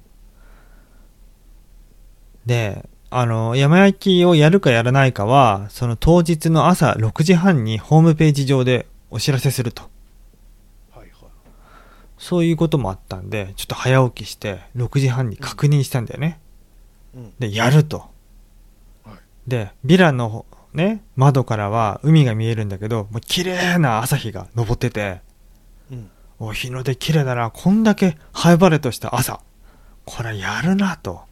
であの山焼きをやるかやらないかはその当日の朝6時半にホームページ上でお知らせするとそういうこともあったんでちょっと早起きして6時半に確認したんだよね、うん。でやると、はい。でヴィラのね窓からは海が見えるんだけどもう綺麗な朝日が昇っててうん。お日の出綺麗だな。こんだけ晴れ晴れとした朝。これやるなと。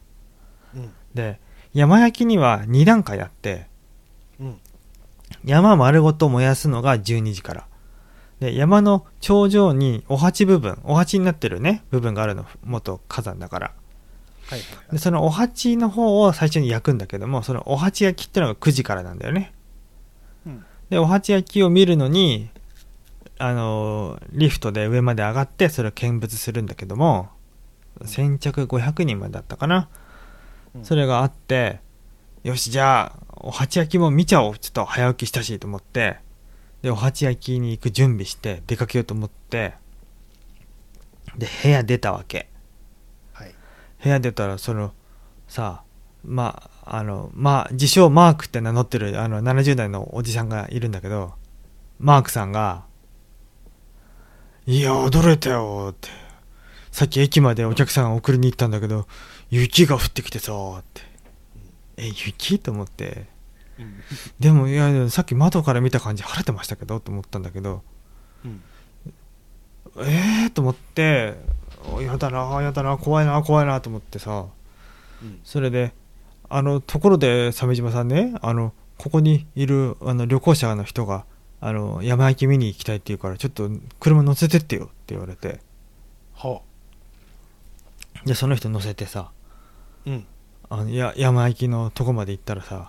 うん。で山焼きには2段階あってうん。山丸ごと燃やすのが12時からで山の頂上にお鉢部分お鉢になってるね部分があるの元火山だから。はいはいでそのお鉢の方を最初に焼くんだけどもそのお鉢焼きってのが9時からなんだよね。うん。でお鉢焼きを見るのにあのーリフトで上まで上がってそれを見物するんだけども先着500人までだったかな、うん。それがあってよしじゃあお鉢焼きも見ちゃおう。ちょっと早起きしたしと思ってでお鉢焼きに行く準備して出かけようと思ってで部屋出たわけ。はい。部屋出たらそのさまああのまあ自称マークって名乗ってるあの70代のおじさんがいるんだけどマークさんが「いや驚いたよ」って「さっき駅までお客さん送りに行ったんだけど雪が降ってきてさ」って「え雪?」と思ってうんでもいやさっき窓から見た感じ晴れてましたけどと思ったんだけどうんえーと思っておやだなやだな怖いな怖いなと思ってさうんそれであのところで鮫島さんねあのここにいるあの旅行者の人があの山焼き見に行きたいって言うからちょっと車乗せてってよって言われて。はでその人乗せてさあうん。あのや山焼きのとこまで行ったらさうん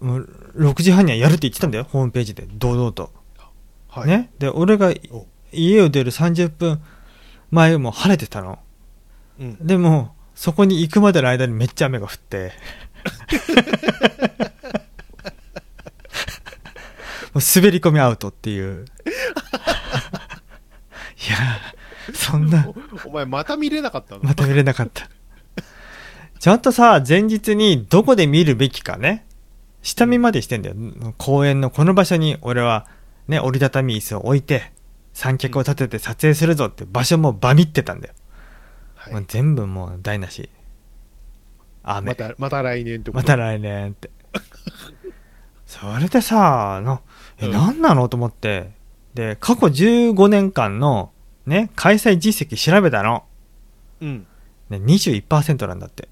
もう6時半にはやるって言ってたんだよホームページで。堂々と、はい。ね？で俺がお。家を出る30分前も晴れてたの。うん。でもそこに行くまでの間にめっちゃ雨が降って。もう滑り込みアウトっていう。いやそんな。おお前また見れなかったの？また見れなかった。ちゃんとさ前日にどこで見るべきかね下見までしてんだよ。公園のこの場所に俺はね折りたたみ椅子を置いて三脚を立てて撮影するぞって場所もバミってたんだよ。はい。もう全部もう台無し。雨。またまた来年ってこと？また来年って。それでさなえうん。何なの？と思って。で過去15年間のね開催実績調べたの、うん。ね、21%なんだって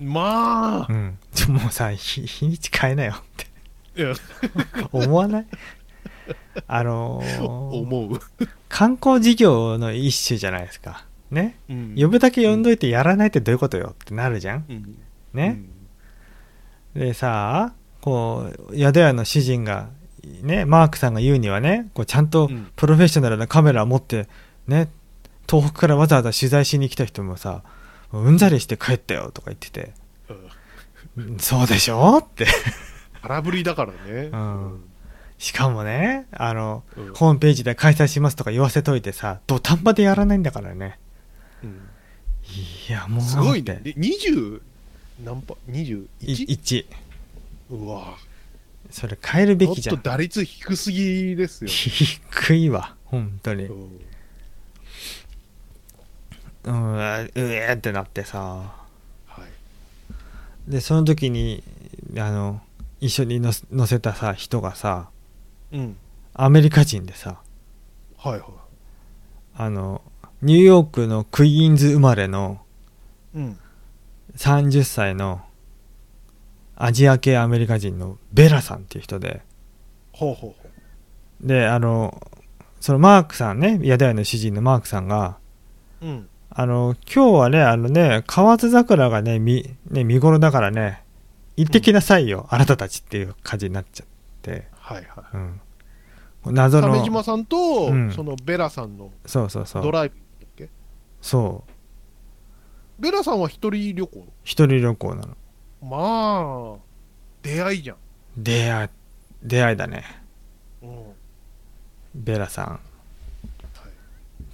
まあ。うん。もうさ日日にち変えなよ。って思わない？あのー思う。観光事業の一種じゃないですか。ね？うん。呼ぶだけ呼んどいてやらないってどういうことよってなるじゃん。うん。ね、でさこう宿屋の主人がねマークさんが言うにはねこうちゃんとうん。プロフェッショナルなカメラを持ってね東北からわざわざ取材しに来た人もさうんざりして帰ったよとか言っててうん。うんそうでしょって。空振りだからね。うん。しかもねあのうん。ホームページで開催しますとか言わせといてさ土壇場でやらないんだからね。うん。いやもうすごいね。で20何パい 21? 1うわ。それ変えるべちょきじゃん。っと打率低すぎですよ、低いわ本当に。うんうんうえーってなってさ。はい。でその時にあの一緒に乗せたさ人がさうん。アメリカ人でさはいはい。あのニューヨークのクイーンズ生まれのうん。30歳のアジア系アメリカ人のベラさんっていう人でほうほうほであのそのマークさんね宿屋の主人のマークさんがううんあの今日はねあのね河津桜がね見ね見頃だからね行ってきなさいよ、あなたたちっていう感じになっちゃって、はいはうん、謎の。い鮫島さんと、うん。そのベラさんのそうそうそう。ドライブだっけ？そう。ベラさんは一人旅行？一人旅行なの。まあ、出会いじゃん。出会い出会いだね。うん。はい。ベラさん。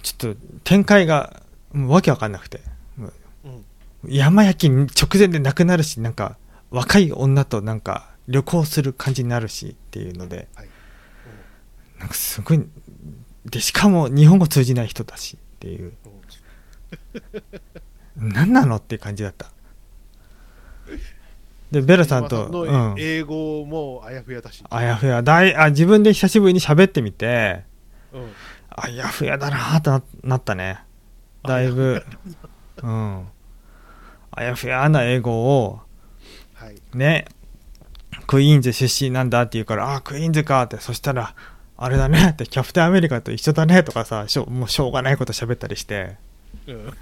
ちょっと展開がもうわけわかんなくてもううん。山焼き直前で亡くなるしなんか若い女となんか旅行する感じになるしっていうのではい。なんかすごいでしかも日本語通じない人だしっていううん。何なのっていう感じだったでベラさんと、のうん、英語もあやふやだし。あやふやだいあ自分で久しぶりに喋ってみてうん。あやふやだなーとななったねだいぶうんあやふやな英語をはい。ねクイーンズ出身なんだって言うからあクイーンズかってそしたらあれだねってキャプテンアメリカと一緒だねとかさしょもうしょうがないこと喋ったりしてうん。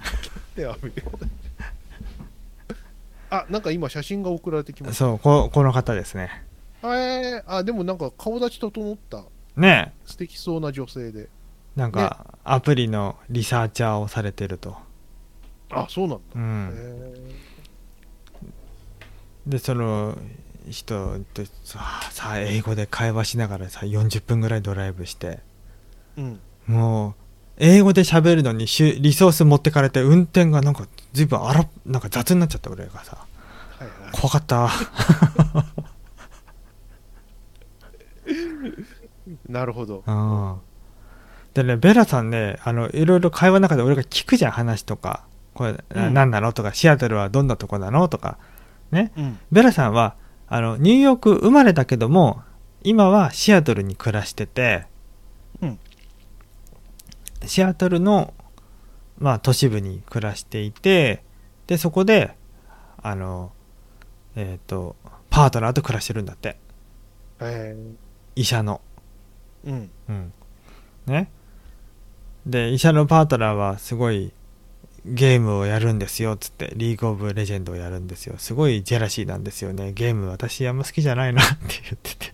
あ、なんか今写真が送られてきましそうここの方ですねた。えー、あ、でもなんか顔立ち整ったね素敵そうな女性で。なんかアプリのリサーチャーをされてると、あ、そうなんだ。へうん、ーでその人とさ英語で会話しながらさ40分ぐらいドライブしてうん。もう英語で喋るのにしゅリソース持ってかれて運転がなんか随分荒っなんか雑になっちゃったぐらいがさはいはい。怖かった なるほど。うんでねベラさんねあのいろいろ会話の中で俺が聞くじゃん話とか。これ、うん。何なのとかシアトルはどんなとこなのとか。ね。うん。ベラさんはあのニューヨーク生まれだけども今はシアトルに暮らしてて、うん。シアトルの、まあ、都市部に暮らしていてでそこであのえっ、とパートナーと暮らしてるんだって。え医者の。ー、うん。うん。ねで医者のパートナーはすごいゲームをやるんですよっつって。リーグオブレジェンドをやるんですよ。すごいジェラシーなんですよね。ゲーム私あんま好きじゃないなって言ってて。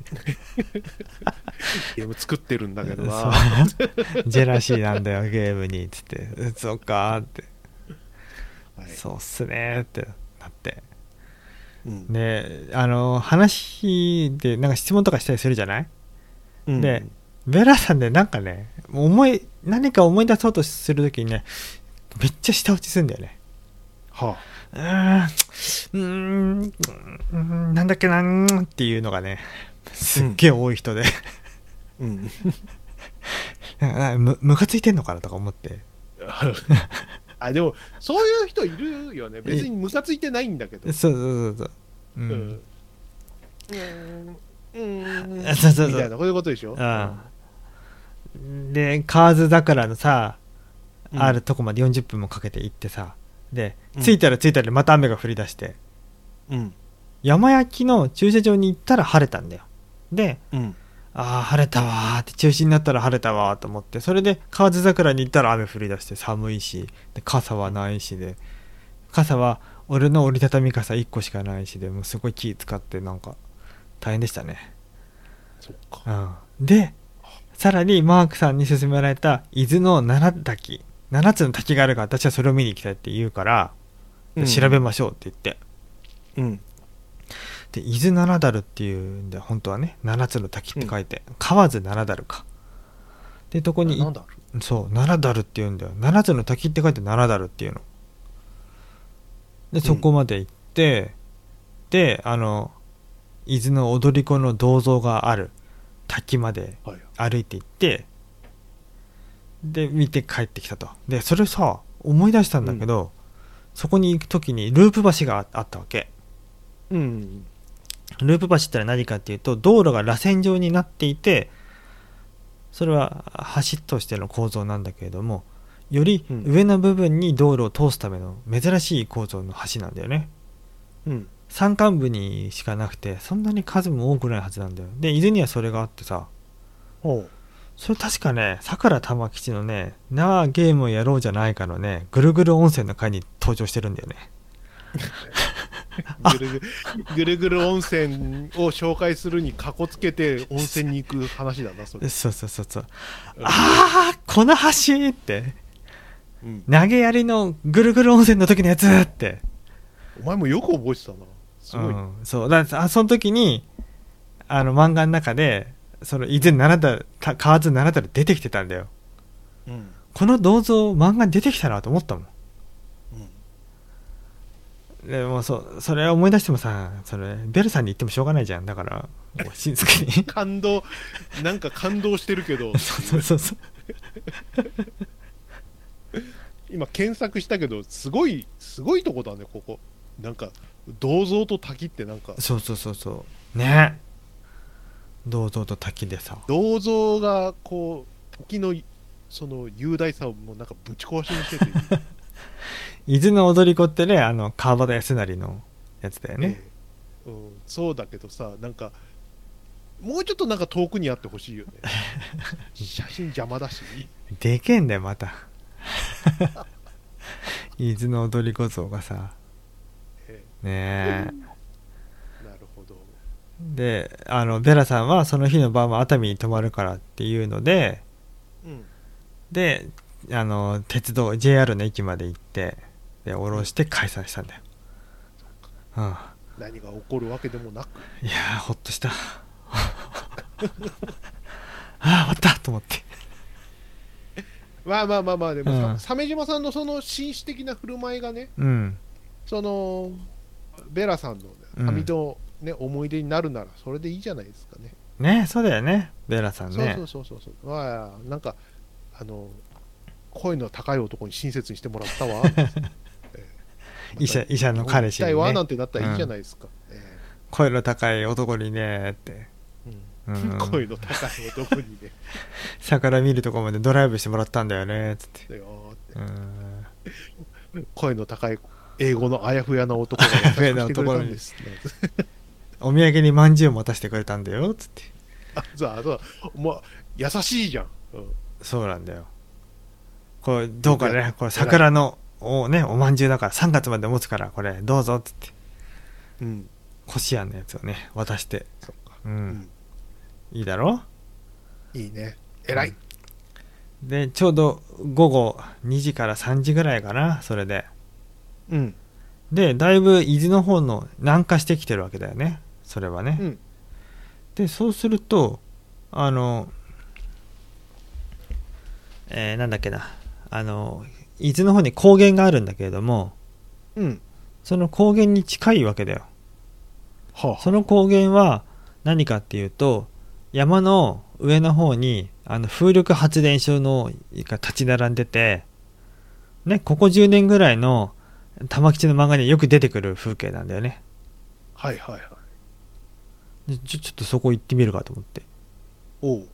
ゲーム作ってるんだけどな。そう。ジェラシーなんだよゲームに。っつって。うそっかーって、はい。そうっすねーってなって。うん。であの話でなんか質問とかしたりするじゃない？うん。でベラさんでなんかね思い何か思い出そうとするときにねめっちゃ舌打ちするんだよねはうーんうーんうーんなんだっけなっていうのがねすっげえ多い人で、あ。うん。なんかむムカついてんのかなとか思って あ、でも、そういう人いるよね。別にムカついてないんだけど。そうそうそうそうう、うんん。うーん。うーん。あそうそうそうみたいな、こういうことでしょ？うんで河津桜のさ、うんあるとこまで40分もかけて行ってさでうん着いたら着いたらまた雨が降り出して、うん。山焼きの駐車場に行ったら晴れたんだよでうん。ああ晴れたわーって中止になったら晴れたわーと思ってそれで河津桜に行ったら雨降り出して寒いしで傘はないしで傘は俺の折りたたみ傘1個しかないしでもうすごい気使ってなんか大変でしたねそっか。うん、でさらにマークさんに勧められた伊豆の七滝7つの滝があるから私はそれを見に行きたいって言うから、うん。調べましょうって言って。うん。で伊豆七ダルっていうんで本当はね。7つの滝って書いて、河津七ダルか。でとこにそう七ダルって言うんだよ。7つの滝って書いて七ダルっていうの。でそこまで行って、であの伊豆の踊り子の銅像がある滝まで。歩いて行ってで見て帰ってきたとでそれさ思い出したんだけど、そこに行く時にループ橋がああったわけうん。ループ橋ってのは何かっていうと道路が螺旋状になっていてそれは橋としての構造なんだけれどもよりうん上の部分に道路を通すための珍しい構造の橋なんだよねうん。山間部にしかなくてそんなに数も多くないはずなんだよで伊豆にはそれがあってさほう。それ確かね、さくら玉吉のね、なあゲームをやろうじゃないかのね、ぐるぐる温泉の回に登場してるんだよね。ぐるぐるぐるぐる温泉を紹介するにかこつけて温泉に行く話だな、それ。そうそうそうそう。ああ、この橋って、うん投げやりのぐるぐる温泉の時のやつって。お前もよく覚えてたな。すごい、うん、そう。だあその時にあの漫画の中でその以前習ったた河津習ったら出てきてたんだよ。うん。この銅像漫画に出てきたなと思ったもん。うん。でもそうそれ思い出してもさそれベルさんに言ってもしょうがないじゃん。だから しんすけに。感動なんか感動してるけど。そうそうそうそう。今検索したけどすごいすごいとこだねここなんか銅像と滝ってなんか。そうそうそうそう。ね。銅像と滝でさ。銅像がこう滝のその雄大さをもうなんかぶち壊しにしてて。伊豆の踊り子ってねあの川端康成のやつだよね、ええ。うん、そうだけどさなんかもうちょっとなんか遠くにあってほしいよね。写真邪魔だし。でけえんだよまた。伊豆の踊り子像がさ。えねえ。なるほど。えであのベラさんはその日の晩は熱海に泊まるからっていうのでうん。であの鉄道 JR の駅まで行ってで降ろして解散したんだよ、うん、い何が起こるわけでもなく。やーほっとした。ああ終わったと思って。まあまあまあまあでもさ、うん。鮫島さんのその紳士的な振る舞いがねうん。そのベラさんのうん。網戸、ね思い出になるならそれでいいじゃないですかね。ねそうだよね。ベラさんね。そうそうそうそうそう。まあなんかあの声の高い男に親切にしてもらったわ。ええ。医者医者の彼氏にね。わなんてなったらいいじゃないですか、え声の高い男にねって。えうん。うん。声の高い男にね。桜見るとこまでドライブしてもらったんだよねつって。だよって。うん。声の高い英語のあやふやな男が優しくしてくれたんです お土産にまんじゅう持たせてくれたんだよつって。あそうあそう。もう優しいじゃん、うん。そうなんだよ。これどうかね。これ桜のおねおまんじゅうだから3月まで持つからこれどうぞっつって。うん。こしあんのやつをね渡して。そっか。う、うん。んいいだろ？いいね。偉い、でちょうど午後2時から3時ぐらいかなそれでうん。でだいぶ伊豆の方の南下してきてるわけだよね。それはね、うん。でそうするとあのえーなんだっけな。あの伊豆の方に高原があるんだけれどもうん。その高原に近いわけだよ。はその高原は何かっていうと山の上の方にあの風力発電所のが立ち並んでてねここ10年ぐらいの玉吉の漫画によく出てくる風景なんだよね。はいはいはい。でちょちょっとそこ行ってみるかと思って。おう。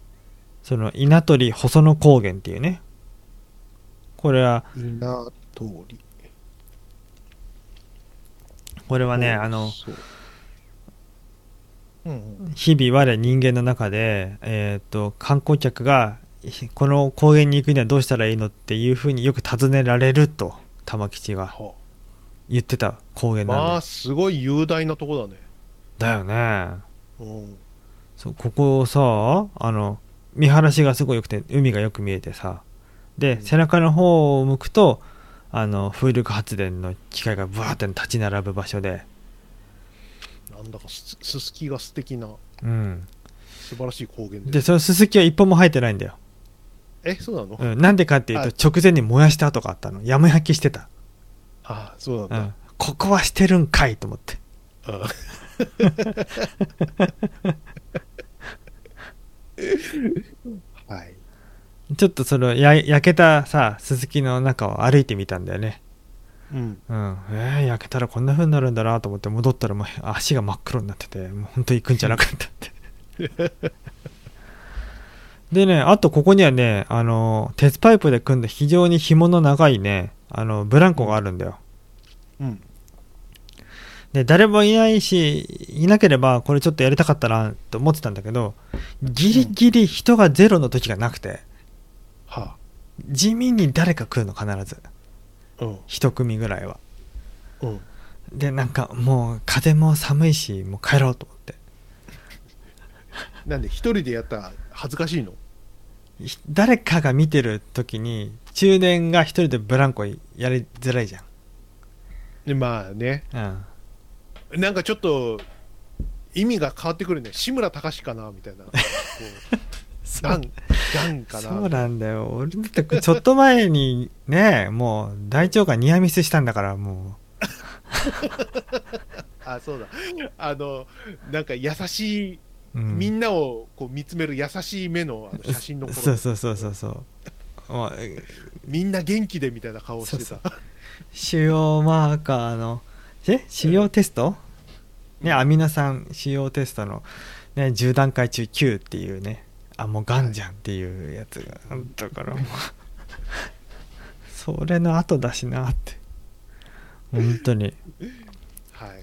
その稲取細野高原っていうね。これは稲通りこれはねあの日々我人間の中で、えー、と観光客がひこの高原に行くにはどうしたらいいのっていうふうによく尋ねられると玉吉がは言ってた高原なんだよ、まあすごい雄大なとこだね。だよね。うん。そうここさあの見晴らしがすごい良くて海がよく見えてさ。で、うん。背中の方を向くとあの風力発電の機械がブワーって立ち並ぶ場所で。なんだかすすすきが素敵なうん。素晴らしい高原ででそのススキは一本も生えてないんだよ、えそうなの、うん、なんでかっていうはい。と直前に燃やした跡があったの。やむ焼きしてたああそうなんだ、うん、ここはしてるんかいと思って。あ。はい。ちょっとそのや焼けたさススキの中を歩いてみたんだよね。うん。うん。えー、焼けたらこんな風になるんだなと思って戻ったらもう足が真っ黒になっててもう本当行くんじゃなかったって。でねあとここにはねあの鉄パイプで組んだ非常に紐の長いねあのブランコがあるんだよ。うん。で誰もいないしいなければこれちょっとやりたかったなと思ってたんだけどギリギリ人がゼロの時がなくては地味に誰か来るの必ず。あうん。一組ぐらいは。うん。でなんかもう風も寒いしもう帰ろうと思って。なんで一人でやったら恥ずかしいの？ひ誰かが見てる時に中年が一人でブランコやりづらいじでまあね。ゃん、うん、なんかちょっと意味が変わってくるね。志村隆かなみたいな。こうガンガンかな。そうなんだよ。俺だってちょっと前にねもう大腸がニアミスしたんだからも あそうだ。あのなんか優しい、う、うん。みんなをこう見つめる優しい目のあの写真の頃。そうそうそうそうそうみんな元気でみたいな顔してた。腫瘍マーカーのえ？腫瘍テスト、ねアミノ酸腫瘍テストの、ね、10段階中9っていうね。あもうがんじゃんっていうやつが。あったからもうそれの後だしなって。本当に。はい。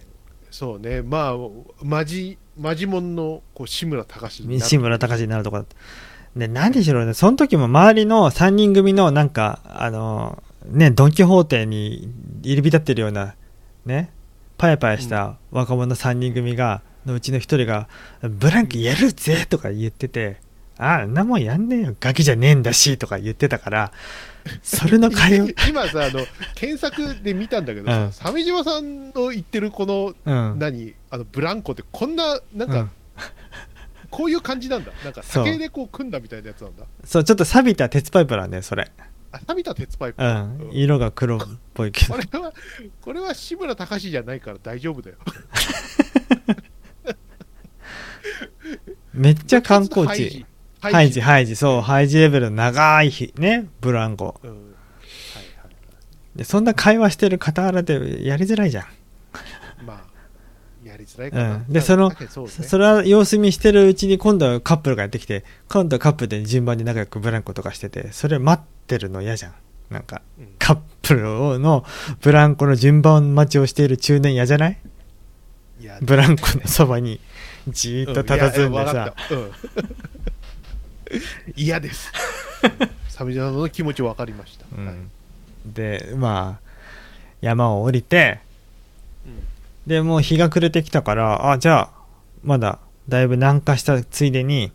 そうね。まあマジマジモンのこう志村隆になる。西村隆史になるとこだったで何しろねその時も周りの3人組のなんかあのねドン・キホーテに入り浸ってるようなねパヤパヤした若者3人組が、のうちの1人が「ブランクやるぜ!」とか言ってて「ああんなもんやんねえよガキじゃねえんだし」とか言ってたから それの会話。今さあの検索で見たんだけどさ、うん。鮫島さんの言ってるこのうん。何あのブランコってこんななんか、うんこういう感じなんだ。なんか酒でこう組んだみたいなやつなんだ。そうちょっと錆びた鉄パイプなんだよそれ。あ錆びた鉄パイプ、うん。色が黒っぽいけど。これはこれは志村隆じゃないから大丈夫だよ。めっちゃ観光地。ハイジ、ハイジ、そう、ハイジレベルの長い日、ね、ブランコ。うん。はいはい。で、そんな会話してる傍らでやりづらいじゃん。まあやりづらいかな、うんでそのね。それは様子見してるうちに今度はカップルがやってきて、今度はカップルで順番に仲良くブランコとかしてて、それ待ってるの嫌じゃん。なんか、うん。カップルのブランコの順番待ちをしている中年嫌じゃない？いやブランコのそばに じーっと佇んでさ。ういやわかっ、たうん。嫌です。鮫島さん の気持ち分かりました、はい。うん。で、まあ、山を降りて、うんで、もう日が暮れてきたから、あ、じゃあ、まだ、だいぶ南下したついでに、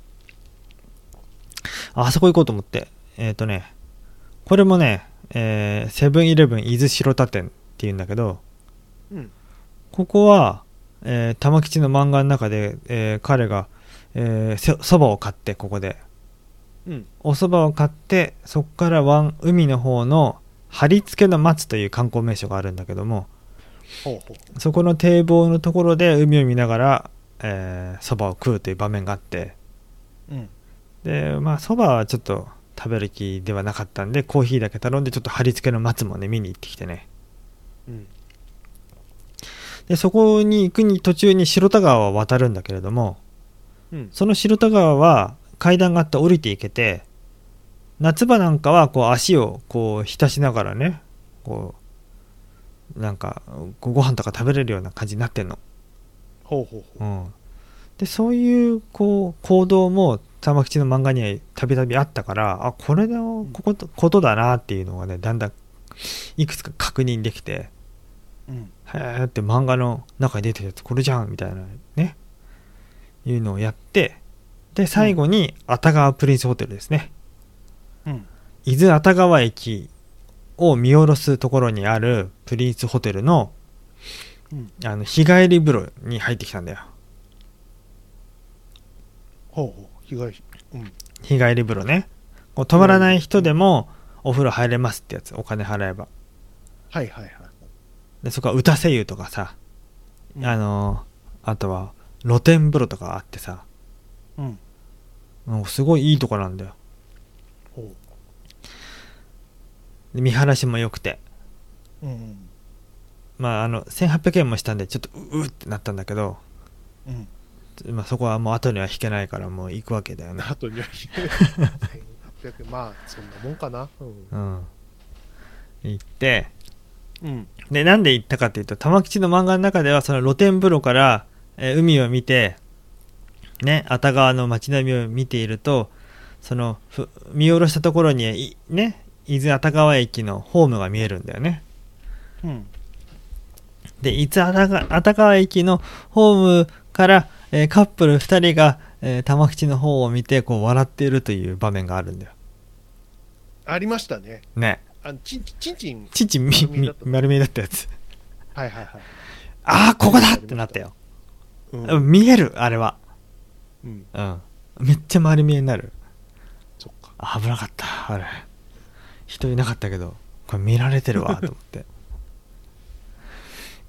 ああそこ行こうと思って、えっ、とね、これもね、えーセブンイレブン伊豆白田店っていうんだけど、うん。ここは、えー玉吉の漫画の中で、えー彼が、えーそそばを買って、ここで。うん。お蕎麦を買って、そこから湾、海の方の、貼り付けの松という観光名所があるんだけども、そこの堤防のところで海を見ながら、えー、蕎麦を食うという場面があって、うん。で、まあ、蕎麦はちょっと食べる気ではなかったんで、コーヒーだけ頼んで、ちょっと貼り付けの松もね、見に行ってきてね。うん。で、そこに行くに途中に白田川を渡るんだけれども、うん。その白田川は階段があって降りていけて、夏場なんかはこう足をこう浸しながらね、こう、なんかご飯とか食べれるような感じになってんの。ほうほうほう。うん。で、そういうこう行動も玉吉の漫画にはたびたびあったから、あ、これのこことことだなっていうのがね、だんだんいくつか確認できて、うん。へーって漫画の中に出てるやつこれじゃんみたいなね。いうのをやってで最後に熱川プリンスホテルですね。うん。伊豆熱川駅を見下ろすところにあるプリンスホテルのうん。あの日帰り風呂に入ってきたんだよ。ほうほう。被害者うん。日帰り風呂ね。こう泊まらない人でもお風呂入れますってやつ。お金払えば。はいはいはい。でそこは歌声優とかさ。うん。あのあとは露天風呂とかあってさ。うん。もうすごいいいとこなんだよほで見晴らしも良くて。ううん。まああの1800円もしたんでちょっとううってなったんだけど、うん。まあ、そこはもう後には引けないからもう行くわけだよね。あとには1800円。まあそんなもんかな。うん。うん。行って。うん。でなんで行ったかっていうと玉吉の漫画の中ではその露天風呂から、えー海を見てね熱川の街並みを見ているとそのふ見下ろしたところにいね伊豆熱川駅のホームが見えるんだよね。うん。で、いつ熱川駅のホームから、えーカップル2人が、えー玉吉の方を見て、こう、笑っているという場面があるんだよ。ありましたね。ね。あのちんちんちん。ちんちんみみ丸見えだった。丸見えだったやつ。はいはいはい。ああここだってなったよ、うん。見えるあれは。うん。うん。めっちゃ丸見えになる。そっか。あ危なかったあれ人いなかったけどこれ見られてるわ と思って。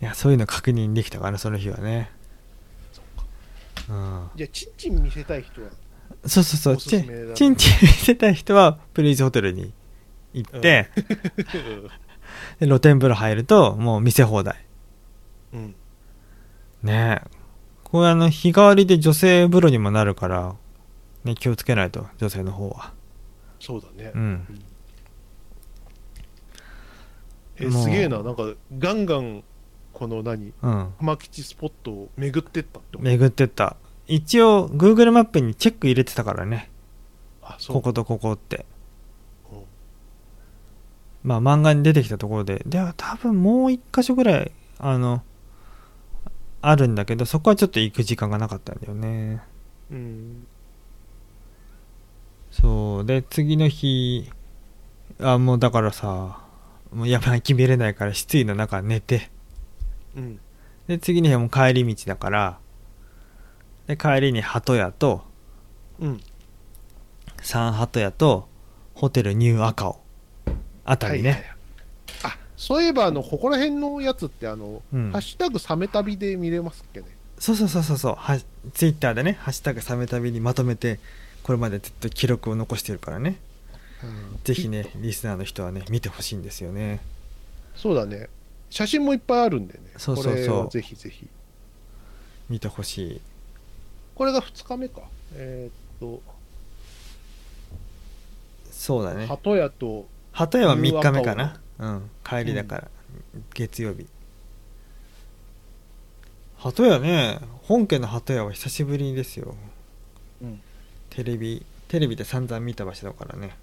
いやそういうの確認できたかなその日はね。そうん。じゃあチンチン見せたい人は？そうそうそう。おすちすめだね。ちんちん見せたい人はプリンスホテルに行って、で露天風呂入るともう見せ放題。うん。ね。えこれあの日替わりで女性風呂にもなるから、ね、気をつけないと女性の方は。そうだね。うんえすげえな。なんかガンガンこの何うん。浜吉スポットを巡ってったって巡ってった。一応 Google マップにチェック入れてたからね。あそう。こことここって。うんまあ漫画に出てきたところで。では多分もう一箇所ぐらいあのあるんだけどそこはちょっと行く時間がなかったんだよね。うん。そう。で次の日あもうだからさもうやばい決めれないから失意の中寝て。うん。で次の日はもう帰り道だからで帰りに鳩屋とうん。三鳩屋とホテルニューアカオ。あたりね、はいはい。あそういえばあのここら辺のやつってあの、うん。ハッシュタグサメ旅で見れますっけね？そうそうそうそうそう。はツイッターでね「ハッシュタグサメ旅」にまとめてこれまでずっと記録を残してるからねぜひねリスナーの人はね見てほしいんですよね。そうだね。写真もいっぱいあるんでね。そうそうそう。ぜひぜひ。見てほしい。これが2日目か。えーっと。そうだね。鳩屋と鳩屋は3日目かな。うん。帰りだから、月曜日。鳩屋ね本家の鳩屋は久しぶりですよ。うん。テレビテレビで散々見た場所だからね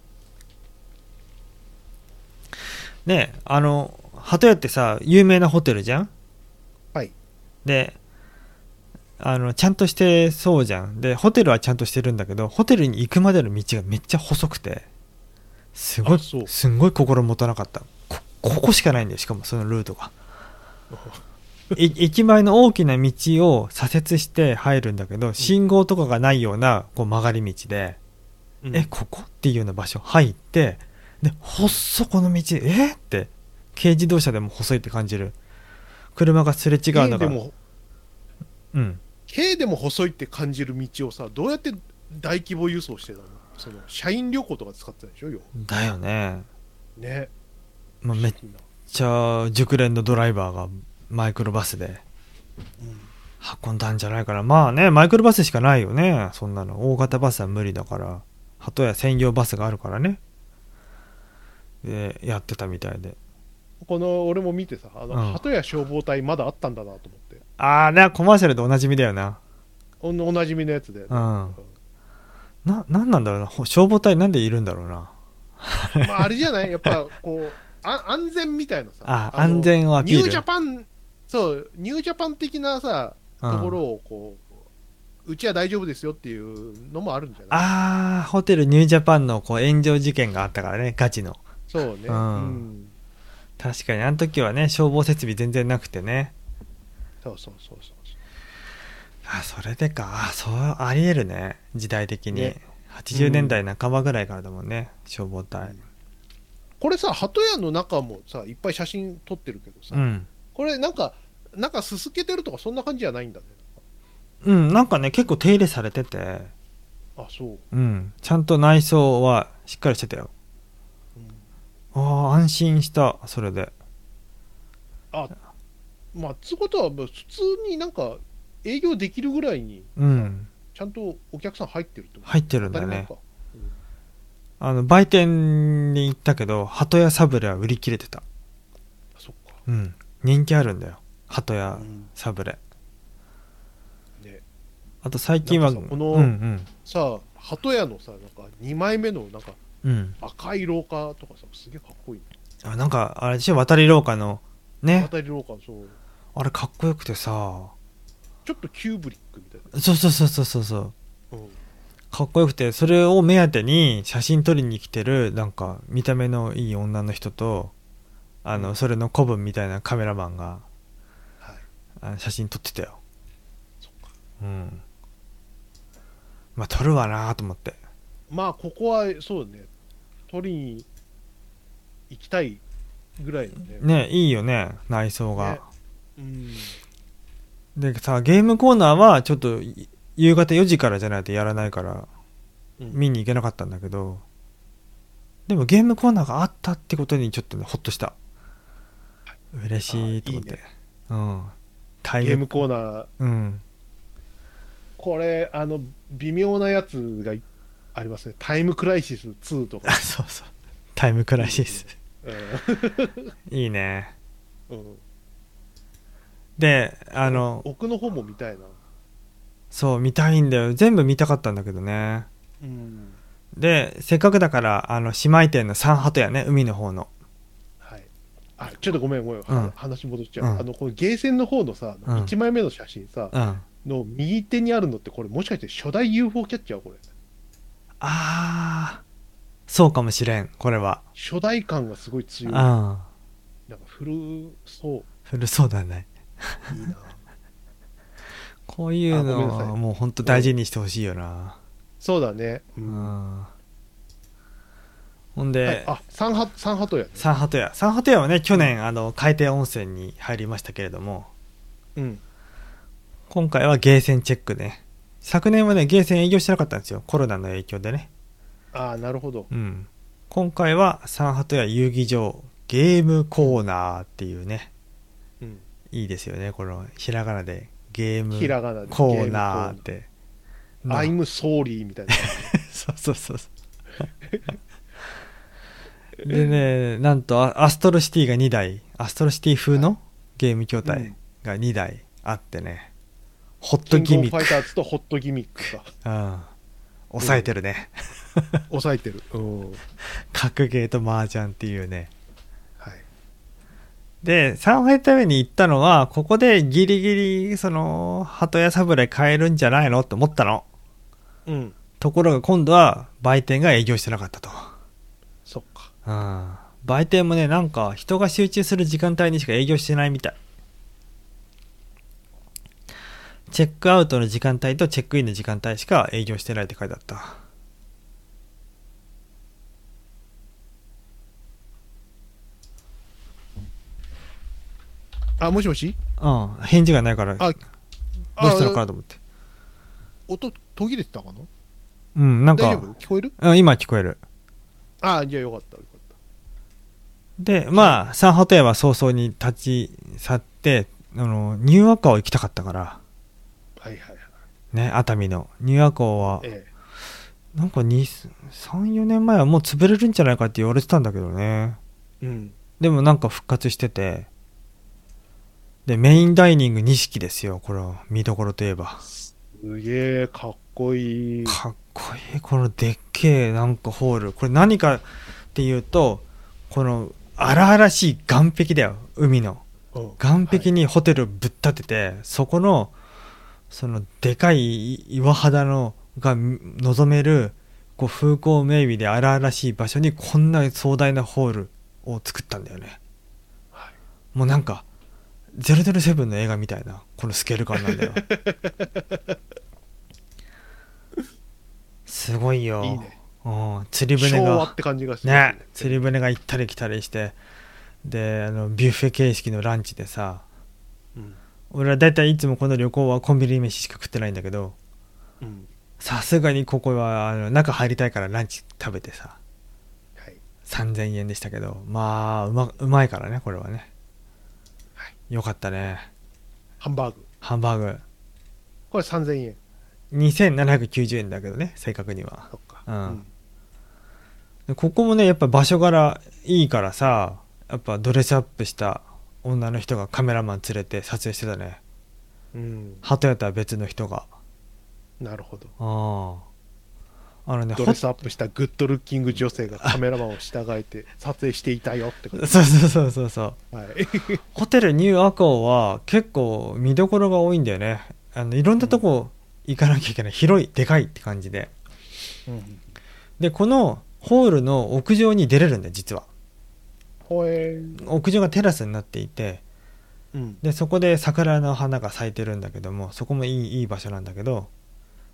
ねえあの鳩屋ってさ有名なホテルじゃん？はい。であのちゃんとしてそうじゃん。でホテルはちゃんとしてるんだけどホテルに行くまでの道がめっちゃ細くてすごいすんごい心もたなかった。こここしかないんだよしかもそのルートが。い駅前の大きな道を左折して入るんだけど信号とかがないようなこう曲がり道で、うん。えここ？っていうような場所入ってで細この道え？って軽自動車でも細いって感じる。車がすれ違うのが。うん。軽でも細いって感じる道をさどうやって大規模輸送してたの？その社員旅行とか使ってたでしょ？よだよね、ね。まあ、めっちゃ熟練のドライバーがマイクロバスで。うん。運んだんじゃないから。まあねマイクロバスしかないよね。そんなの。大型バスは無理だから。鳩屋専用バスがあるからねでやってたみたいで。この俺も見てさあの、うん。鳩屋消防隊まだあったんだなと思って。ああねコマーシャルでおなじみだよな。おおなじみのやつで、うん。ななんなんだろうな。ほ消防隊なんでいるんだろうな。まああれじゃない？やっぱこうあ安全みたいなさ。のあ安全をアピール。ニュージャパンそうニュージャパン的なさうん。ところをこう、うちは大丈夫ですよっていうのもあるんじゃない？ああホテルニュージャパンのこう炎上事件があったからねガチのそうね、うん。うん。確かにあの時はね消防設備全然なくてね。そうそうそうそうあそれでか。あそうありえるね。時代的に、ね。80年代半ばぐらいからだもんね、消防隊。これさ鳩屋の中もさいっぱい写真撮ってるけどさ、うん。これなんかなんかすすけてるとかそんな感じじゃないんだね。うん。なんかね結構手入れされてて。あそう、うん。ちゃんと内装はしっかりしてたよ。うんああ安心したそれで。あまあつうことは普通になんか営業できるぐらいにうん。ちゃんとお客さん入ってるって入ってるんだね。当たり前か。あの売店に行ったけど鳩屋サブレは売り切れてた。あそっか、うん。人気あるんだよ。鳩屋うん。サブレ。ね、あと最近はこのうんさあ鳩屋のさなんか2枚目のなんかうん。うん赤い廊下とかさすげえかっこいいあなんかあれでしょ渡り廊下のね。渡り廊下そう。あれかっこよくてさ。ちょっとキューブリックみたいそうそうそうそうそうそう。な、うん、かっこよくてそれを目当てに写真撮りに来てるなんか見た目のいい女の人とあのそれの古文みたいなカメラマンがはい。あの写真撮ってたよ。そっか。うん。まあ撮るわなと思ってまあここはそうね。取りに行きたいぐらいのね。ねいいよね。内装が、ね。うん。でさゲームコーナーはちょっとい夕方4時からじゃないとやらないからうん。見に行けなかったんだけどでもゲームコーナーがあったってことにちょっとねほっとした。嬉しいと思って。あいいね。うん。ゲームコーナー。うん。これあの微妙なやつがいありますね。タイムクライシス2とあか、そうそう。タイムクライシス。う いいね。んうん、であの奥の方も見たいな。そう見たいんだよ。全部見たかったんだけどね。うん。でせっかくだからあの姉妹店のサンハトやね。海の方の。はい。あちょっとごめんごめん、うん。話戻っちゃう、うん。あのこのゲーセンの方のさ、うん。1枚目の写真さ、うん。の右手にあるのってこれもしかして初代 UFO キャッチャーこれああそうかもしれんこれは。初代感がすごい強い。うん。なんか古そう。古そうだね。いいな。こういうのはいもうほんと大事にしてほしいよな。そうだね、ううん。んほんで、はい、あサンハサンハトやねサンハト屋。サンハト屋はね去年あの海底温泉に入りましたけれども。うん。今回はゲーセンチェックね昨年はねゲーセン営業してなかったんですよ。コロナの影響でね。ああなるほど。うん。今回はサンハト屋遊戯場ゲームコーナーっていうね。うん。いいですよね。このひらがなで。ゲームコーナーって。ゲームコーナー。みたいな。そうそうそうそう。でねなんとアアストロシティが2台。アストロシティ風のゲーム筐体が2台あってね、ホットギミック。ァイターズとホットギミックか。うん。抑えてるね、抑えてる。うん。格ゲーと麻雀っていうね。はい。で3杯目に行ったのはここでギリギリその鳩屋侍買えるんじゃないのって思ったの。うん。ところが今度は売店が営業してなかったと。そっか。うん。売店もねなんか人が集中する時間帯にしか営業してないみたいチェックアウトの時間帯とチェックインの時間帯しか営業してないって書いてあった。あもしもし？うん。返事がないから。どあうしたのかなあと思って。音途切れてたかなうんなん大丈か夫？聞こえる？うん今聞こえる。あじゃあよかったよかっでまあサンハト屋は早々に立ち去ってあのニューアカオ行きたかったからね熱海のニューアカオは。えなんか34年前はもう潰れるんじゃないかって言われてたんだけどね。えうん。でもなんか復活してて。でメインダイニング錦ですよこれは。見どころといえば。すげえかっこいい。かっこいい。このでっけえなんかホール。これ何かっていうとこの荒々しい岸壁だよ海の。うん。岸壁にホテルぶっ立てて、そこのそのでかい岩肌のが望めるこう風光明媚で荒々しい場所にこんな壮大なホールを作ったんだよね。はい。もうなんか007の映画みたいなこのスケール感なんだよ すごいよ。いいね。うん、釣り船が昭和って感じがする。ね。釣り船が行ったり来たりして。であのビュッフェ形式のランチでさうん俺は大体いつもこの旅行はコンビニ飯しか食ってないんだけどうん。さすがにここはあの中入りたいからランチ食べてさはい。3000円でしたけどまあうまうまいからねこれはね、よかったね。ハンバーグ。ハンバーグ。これ3000円。2790円だけどね正確には。そっか。うん。でここもねやっぱ場所柄いいからさやっぱドレスアップした女の人がカメラマン連れて撮影してたね。うん。鳩屋とは別の人が。なるほど。ああ。あのねドレスアップしたグッドルッキング女性がカメラマンを従えて撮影していたよってこほ そうそうそうそうそう。とはい。ホテルニューアコーは結構見どころが多いんだよね。あのいろんなとこ行かなきゃいけない。広いでかいって感じで。うん。でこのホールの屋上に出れるんだよ実は屋上がテラスになっていてうん。でそこで桜の花が咲いてるんだけどもそこもいいいい場所なんだけど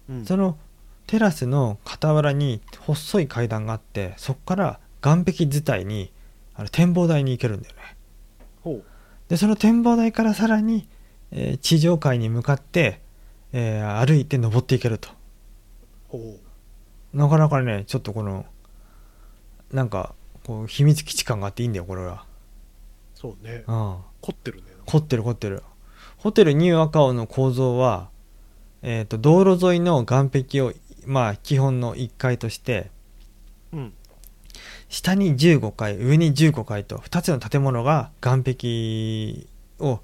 うん。そのテラスの傍らに細い階段があってそこから岸壁伝いにあの展望台に行けるんだよね。でその展望台からさらに、えー地上階に向かって、えー歩いて登っていけると。ほなかなかねちょっとこのなんかこう秘密基地感があっていいんだよこれは。うそうね。うん。凝ってるね。凝ってる凝ってる。ホテルニューアカオの構造は、えー、と道路沿いの岸壁をまあ基本の1階としてうん。下に15階上に15階と2つの建物が岸壁を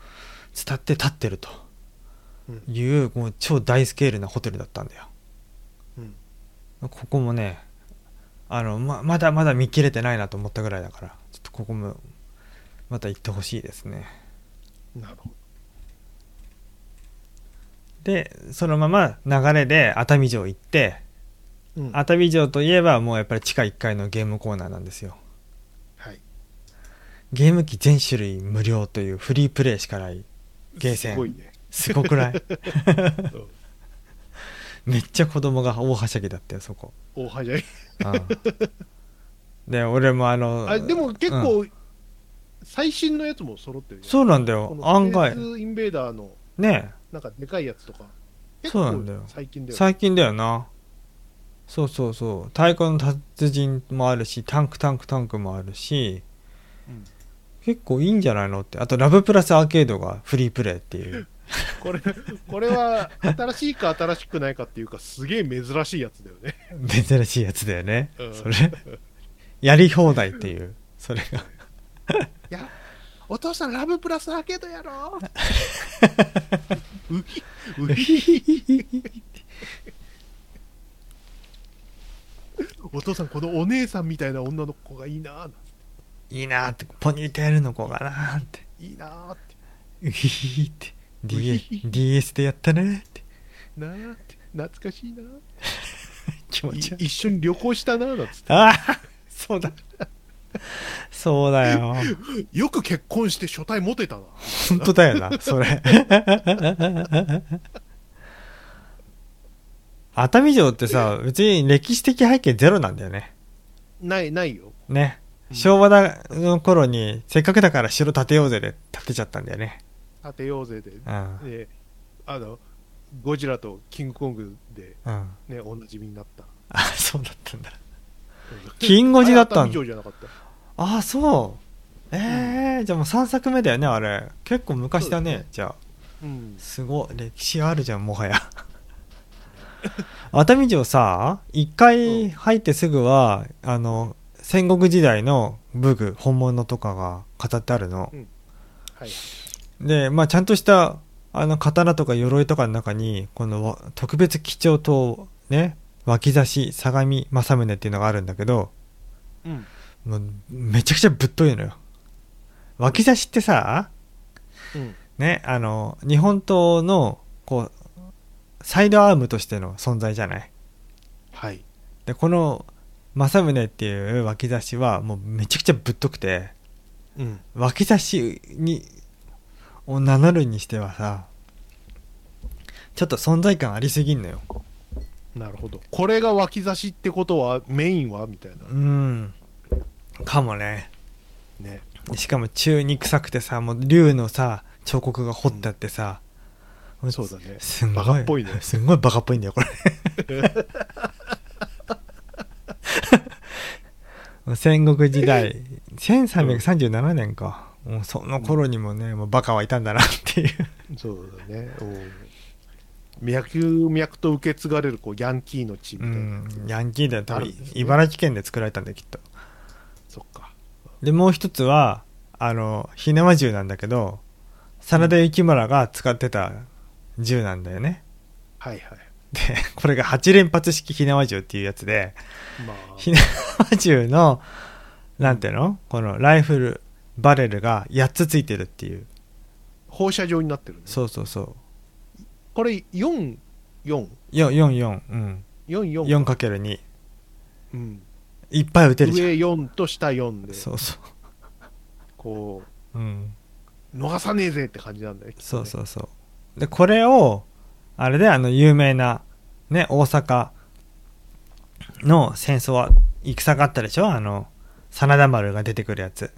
伝って立ってるとうん。いうもう超大スケールなホテルだったんだよ。うん。ここもねあのままだまだ見切れてないなと思ったぐらいだからちょっとここもまた行ってほしいですね。なるほど。でそのまま流れで熱海城行ってうん。熱海城といえばもうやっぱり地下1階のゲームコーナーなんですよ。はい。ゲーム機全種類無料というフリープレイしかないゲーセン。すごいね。すごくない？う。ん めっちゃ子供が大はしゃぎだったよそこ、大はしゃぎ。うんで俺もあのあでも結構、最新のやつも揃ってるよそうなんだよ。案外。インベーダーのねなんかでかいやつとかそうなんだよ。最近だよ最近だよな。そうそうそう。太鼓の達人もあるしタンクタンクタンクもあるしうん。結構いいんじゃないのって。あとラブプラスアーケードがフリープレイっていう これこれは新しいか新しくないかっていうかすげえ珍しいやつだよね。珍しいやつだよね、うん。それ。やり放題っていう。それが。いやお父さんラブプラスアーケードやろ。うひうひお父さんこのお姉さんみたいな女の子がいいな、いいなって。ポニーテールの子がなーって。いいなって。うひひひってひ DS でやったね。ってなあって。懐かしいな 気持ち悪い。い一緒に旅行したななんつっああそうだ。そうだよ。て よく結婚して初対モテたな。本当だよなそれ。熱海城ってさ別に歴史的背景ゼロなんだよね。ないないよ。ね。うん。昭和だの頃にせっかくだから城建てようぜで建てちゃったんだよね当てようぜで。うん。であのゴジラとキングコングでうん。ねおなじみになった。あそうだったんだ。キンゴジだったんだ。あれ熱海城じゃなかった。ああそう。えー、じゃあもう3作目だよねあれ。結構昔だねじゃあ。うん。すごい歴史あるじゃんもはや。熱海城さ一回入ってすぐはあの戦国時代の武具本物とかが飾ってあるの。はいでまあちゃんとしたあの刀とか鎧とかの中にこのわ特別貴重刀ね脇差し相模政宗っていうのがあるんだけどうん。もうめちゃくちゃぶっといのよ。脇差しってさうん。ねあの日本刀のこうサイドアームとしての存在じゃない？はい。でこの政宗っていう脇差しはもうめちゃくちゃぶっとくてうん。脇差しにを名乗るにしてはさちょっと存在感ありすぎんのよ。なるほど。これが脇差しってことはメインはみたいな。うん。かもね。ね。しかも中に臭くてさもう竜のさ彫刻が彫ってあってさ、そうだね。すんごいバカっぽいね。すんごいバカっぽいんだよこれ。戦国時代。1337年か、もうその頃にもねもうバカはいたんだなっていう。そうだね。脈々と受け継がれるこうヤンキーの血みうたいな、ん。ヤンキーだよ。多分茨城県で作られたんだよきっと。そっか。でもう一つはあの火縄銃なんだけど真田幸村が使ってた銃なんだよね。はいはい。でこれが8連発式火縄銃っていうやつでまあ。火縄銃のなんていうの？このライフルバレルが8つついてるっていう。放射状になってるね。そうそうそう。これ44 444うん。44 4×2 うん、いっぱい撃てるじゃん。上4と下4で。そうそこう。うん。逃さねえぜって感じなんだよ、ねそうそうそう。でこれをあれであの有名なね大阪の戦争は戦があったでしょ？あの真田丸が出てくるやつ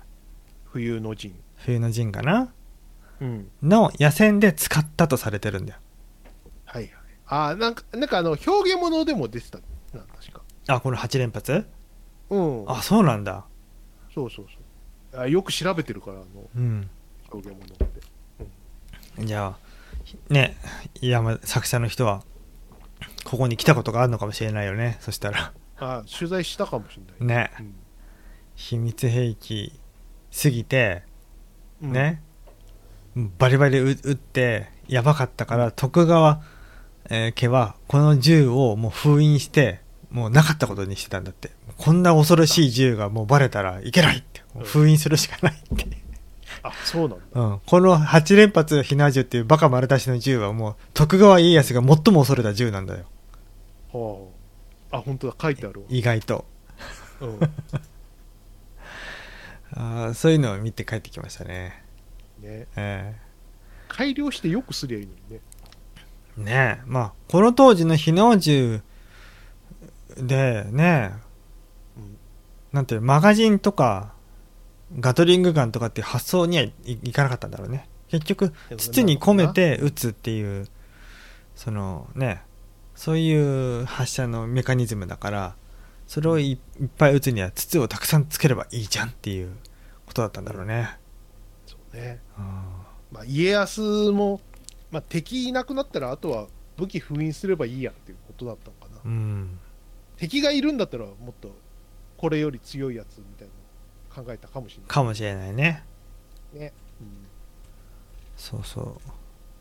冬の陣。冬の陣かな？うん。の野戦で使ったとされてるんだよはいはい。ああ、なんか、なんかあの、表現物でも出てたな、確か。あこの8連発？うん。あそうなんだそうそうそう。あよく調べてるから、あの、うん表現物って。じゃあね山作者の人はここに来たことがあるのかもしれないよねそしたらあ取材したかもしれない。ねうん。秘密兵器すぎてうん。ね、バリバリ撃撃ってやばかったから徳川、えー家はこの銃をもう封印してもうなかったことにしてたんだってこんな恐ろしい銃がもうバレたらいけないって封印するしかないって、あ、そうなんだ。うん、この8連発火縄銃っていうバカ丸出しの銃はもう徳川家康が最も恐れた銃なんだよはあ。あ、本当だ、書いてあるわ。意外とうん。あーそういうのを見て帰ってきましたねね。え改良してよくすりゃいいのにね。えねえまあこの当時の火縄銃でねうん。なんていうマガジンとかガトリングガンとかっていう発想にはいいかなかったんだろうね結局筒に込めて撃つっていうそのねそういう発射のメカニズムだからそれをいいっぱい撃つには筒をたくさんつければいいじゃんっていうことだったんだろうね、そうね。うん。まあ、家康も、まあ、敵いなくなったら、あとは武器封印すればいいやっていうことだったのかな。うん。敵がいるんだったら、もっとこれより強いやつみたいなの考えたかもしれかもしれないね。ないね。そうそ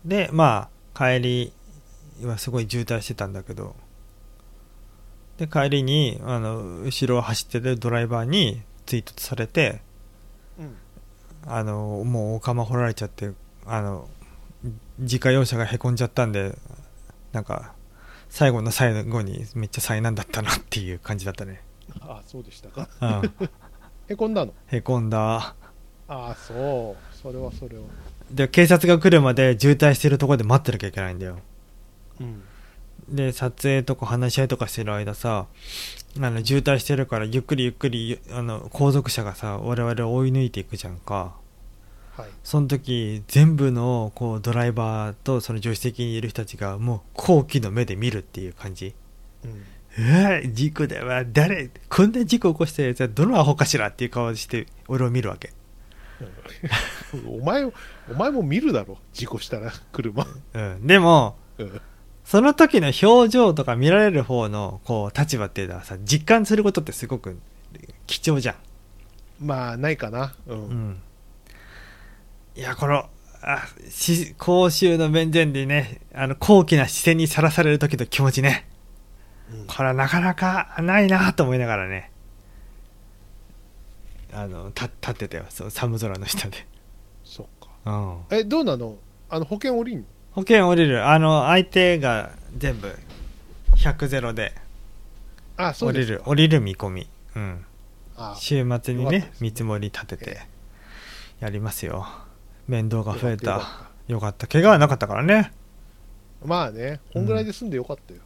う。でまあ帰りはすごい渋滞してたんだけどで帰りにあの後ろを走ってるドライバーに追突されてうん。うん。あのもうお釜掘られちゃってあの自家用車がへこんじゃったんでなんか最後の最後にめっちゃ災難だったなっていう感じだったね、あそうでしたか。うん、へこんだの？へこんだああ、そう。それはそれは。で警察が来るまで渋滞してるところで待ってなきゃいけないんだようん。で撮影とか話し合いとかしてる間さあの渋滞してるからゆっくりゆっくりあの後続車がさ我々を追い抜いていくじゃんかはい。その時全部のこうドライバーとその助手席にいる人たちがもう好奇の目で見るっていう感じうん。うわ事故だわ誰こんな事故起こしたやつはどのアホかしらっていう顔して俺を見るわけ、お前を、お前も見るだろ。事故したら、車。うん、でもうん。その時の表情とか見られる方のこう立場っていうのはさ実感することってすごく貴重じゃん。まあ、ないかな。う。うん。んいやこのあし公衆の面前でねあの高貴な視線にさらされる時の気持ちね。うん。これはなかなかないなと思いながらね。あのた立ってたよ。そう寒空の下で、そっか。うん、え、どうなの？あの、保険降りんの？保険降りる。あの相手が全部100ゼロであ、そうでりる。降りる見込み、うん、あ週末にねよかったですね。見積もり立ててやりますよ。面倒が増えた。よかったよかった。怪我はなかったからね。まあね、こんぐらいで済んでよかったよ。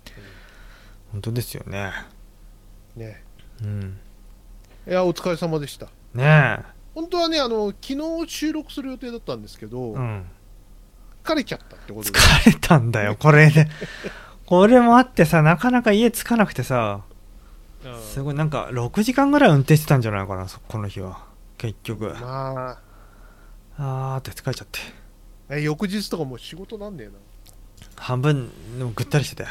本当ですよね。うんね。うん。いや、お疲れ様でした。ね本当はね、あの、昨日収録する予定だったんですけど、えうん疲れちゃったってことで。疲れたんだよ これでこれもあってさなかなか家着かなくてさうんすごいなんか6時間ぐらい運転してたんじゃないかなそこの日は結局まあ、あーって疲れちゃってえ翌日とかもう仕事なんねえな。半分でもぐったりしてたよ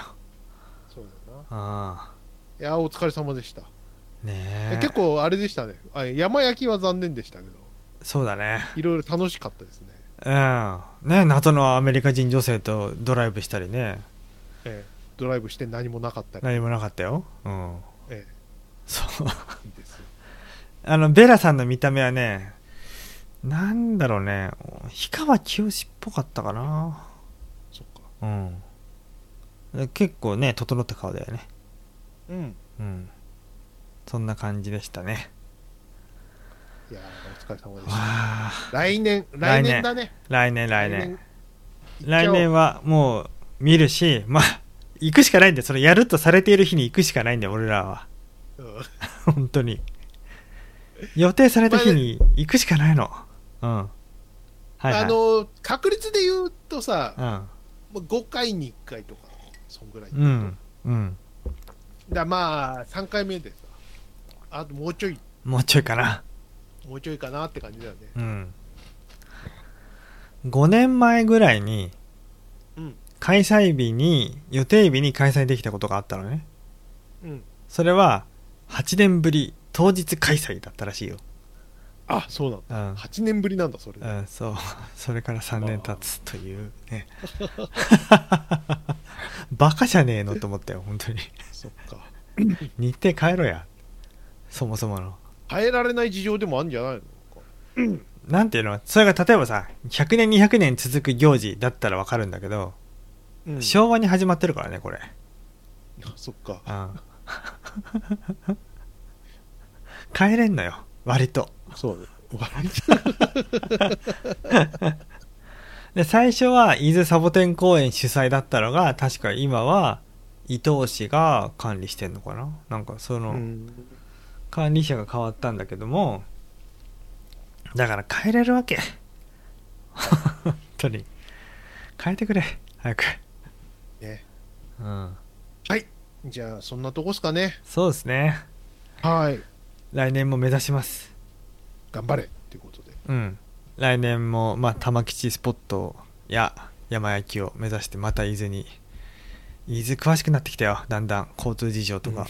そうだよな。あいや、お疲れ様でした。あねええ結構あれでしたね。あ山焼きは残念でしたけど、そうだねいろいろ楽しかったですね。うん。ね謎のアメリカ人女性とドライブしたりね。ええ。ドライブして何もなかったり。何もなかったよ。うん。えそう。えいいですよ。あのベラさんの見た目はねなんだろうね。氷川きよしっぽかったかな。そっか。うん。結構ね整った顔だよね。うん。うん。そんな感じでしたねいやーお疲れ様でわした。あ来年、来来年年だね。来年来年。来年はもう見るしまあ行くしかないんだよそれやるとされている日に行くしかないんだよ俺らは。うん。本当に。予定された日に行くしかないの。うん。はいはい。あの、確率で言うとさ、うん。もう5回に1回とか、そんぐらい。うん。うん。だまあ、3回目でさ、あともうちょい、もうちょいかなもうちょいかなって感じだよね。うん5年前ぐらいにうん。開催日に予定日に開催できたことがあったのねうん。それは8年ぶり当日開催だったらしいよあ、そうなんだ。うん8年ぶりなんだ、それ。うん、そう それから3年経つというね バカじゃねえのと思ったよ本当にそっか。日程変えろやそもそもの変えられない事情でもあるんじゃないの？なんていうの？それが例えばさ100年200年続く行事だったらわかるんだけど、うん。昭和に始まってるからねこれそっか。うん帰れんのよ割とそうね。で最初は伊豆サボテン公園主催だったのが確か今は伊東市が管理してんのかな？なんかその、うん。管理者が変わったんだけどもだから変えれるわけ。本当に。変えてくれ。早く。ね。うん。はい。じゃあ、そんなとこっすかね。そうですね。はい。来年も目指します。頑張れ。っていうことで。うん。来年もまあ玉吉スポットや山焼きを目指してまた伊豆に伊豆詳しくなってきたよ。だんだん交通事情とか、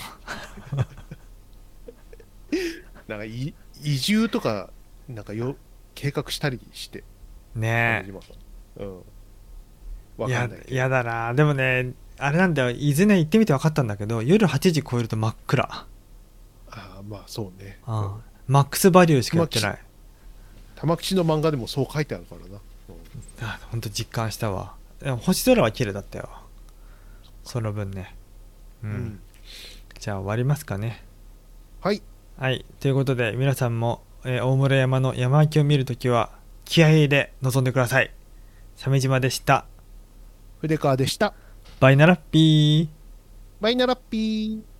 なんかい、移住とか、なんかよ、計画したりして。ね島さんうん。いけど。やだな。でもねあれなんだよ。伊豆ね行ってみて分かったんだけど夜8時超えると真っ暗。ああ、まあそうね。あマックスバリューしかやってない。玉吉の漫画でもそう書いてあるからな。うん。あ本当実感したわ。でも星空は綺麗だったよ。その分ね。うん、うん。じゃあ終わりますかね。はい。はいということで皆さんも、えー大村山の山脇を見るときは気合い入れで臨んでください鮫島でした筆川でした。バイナラッピーマイナラッピー。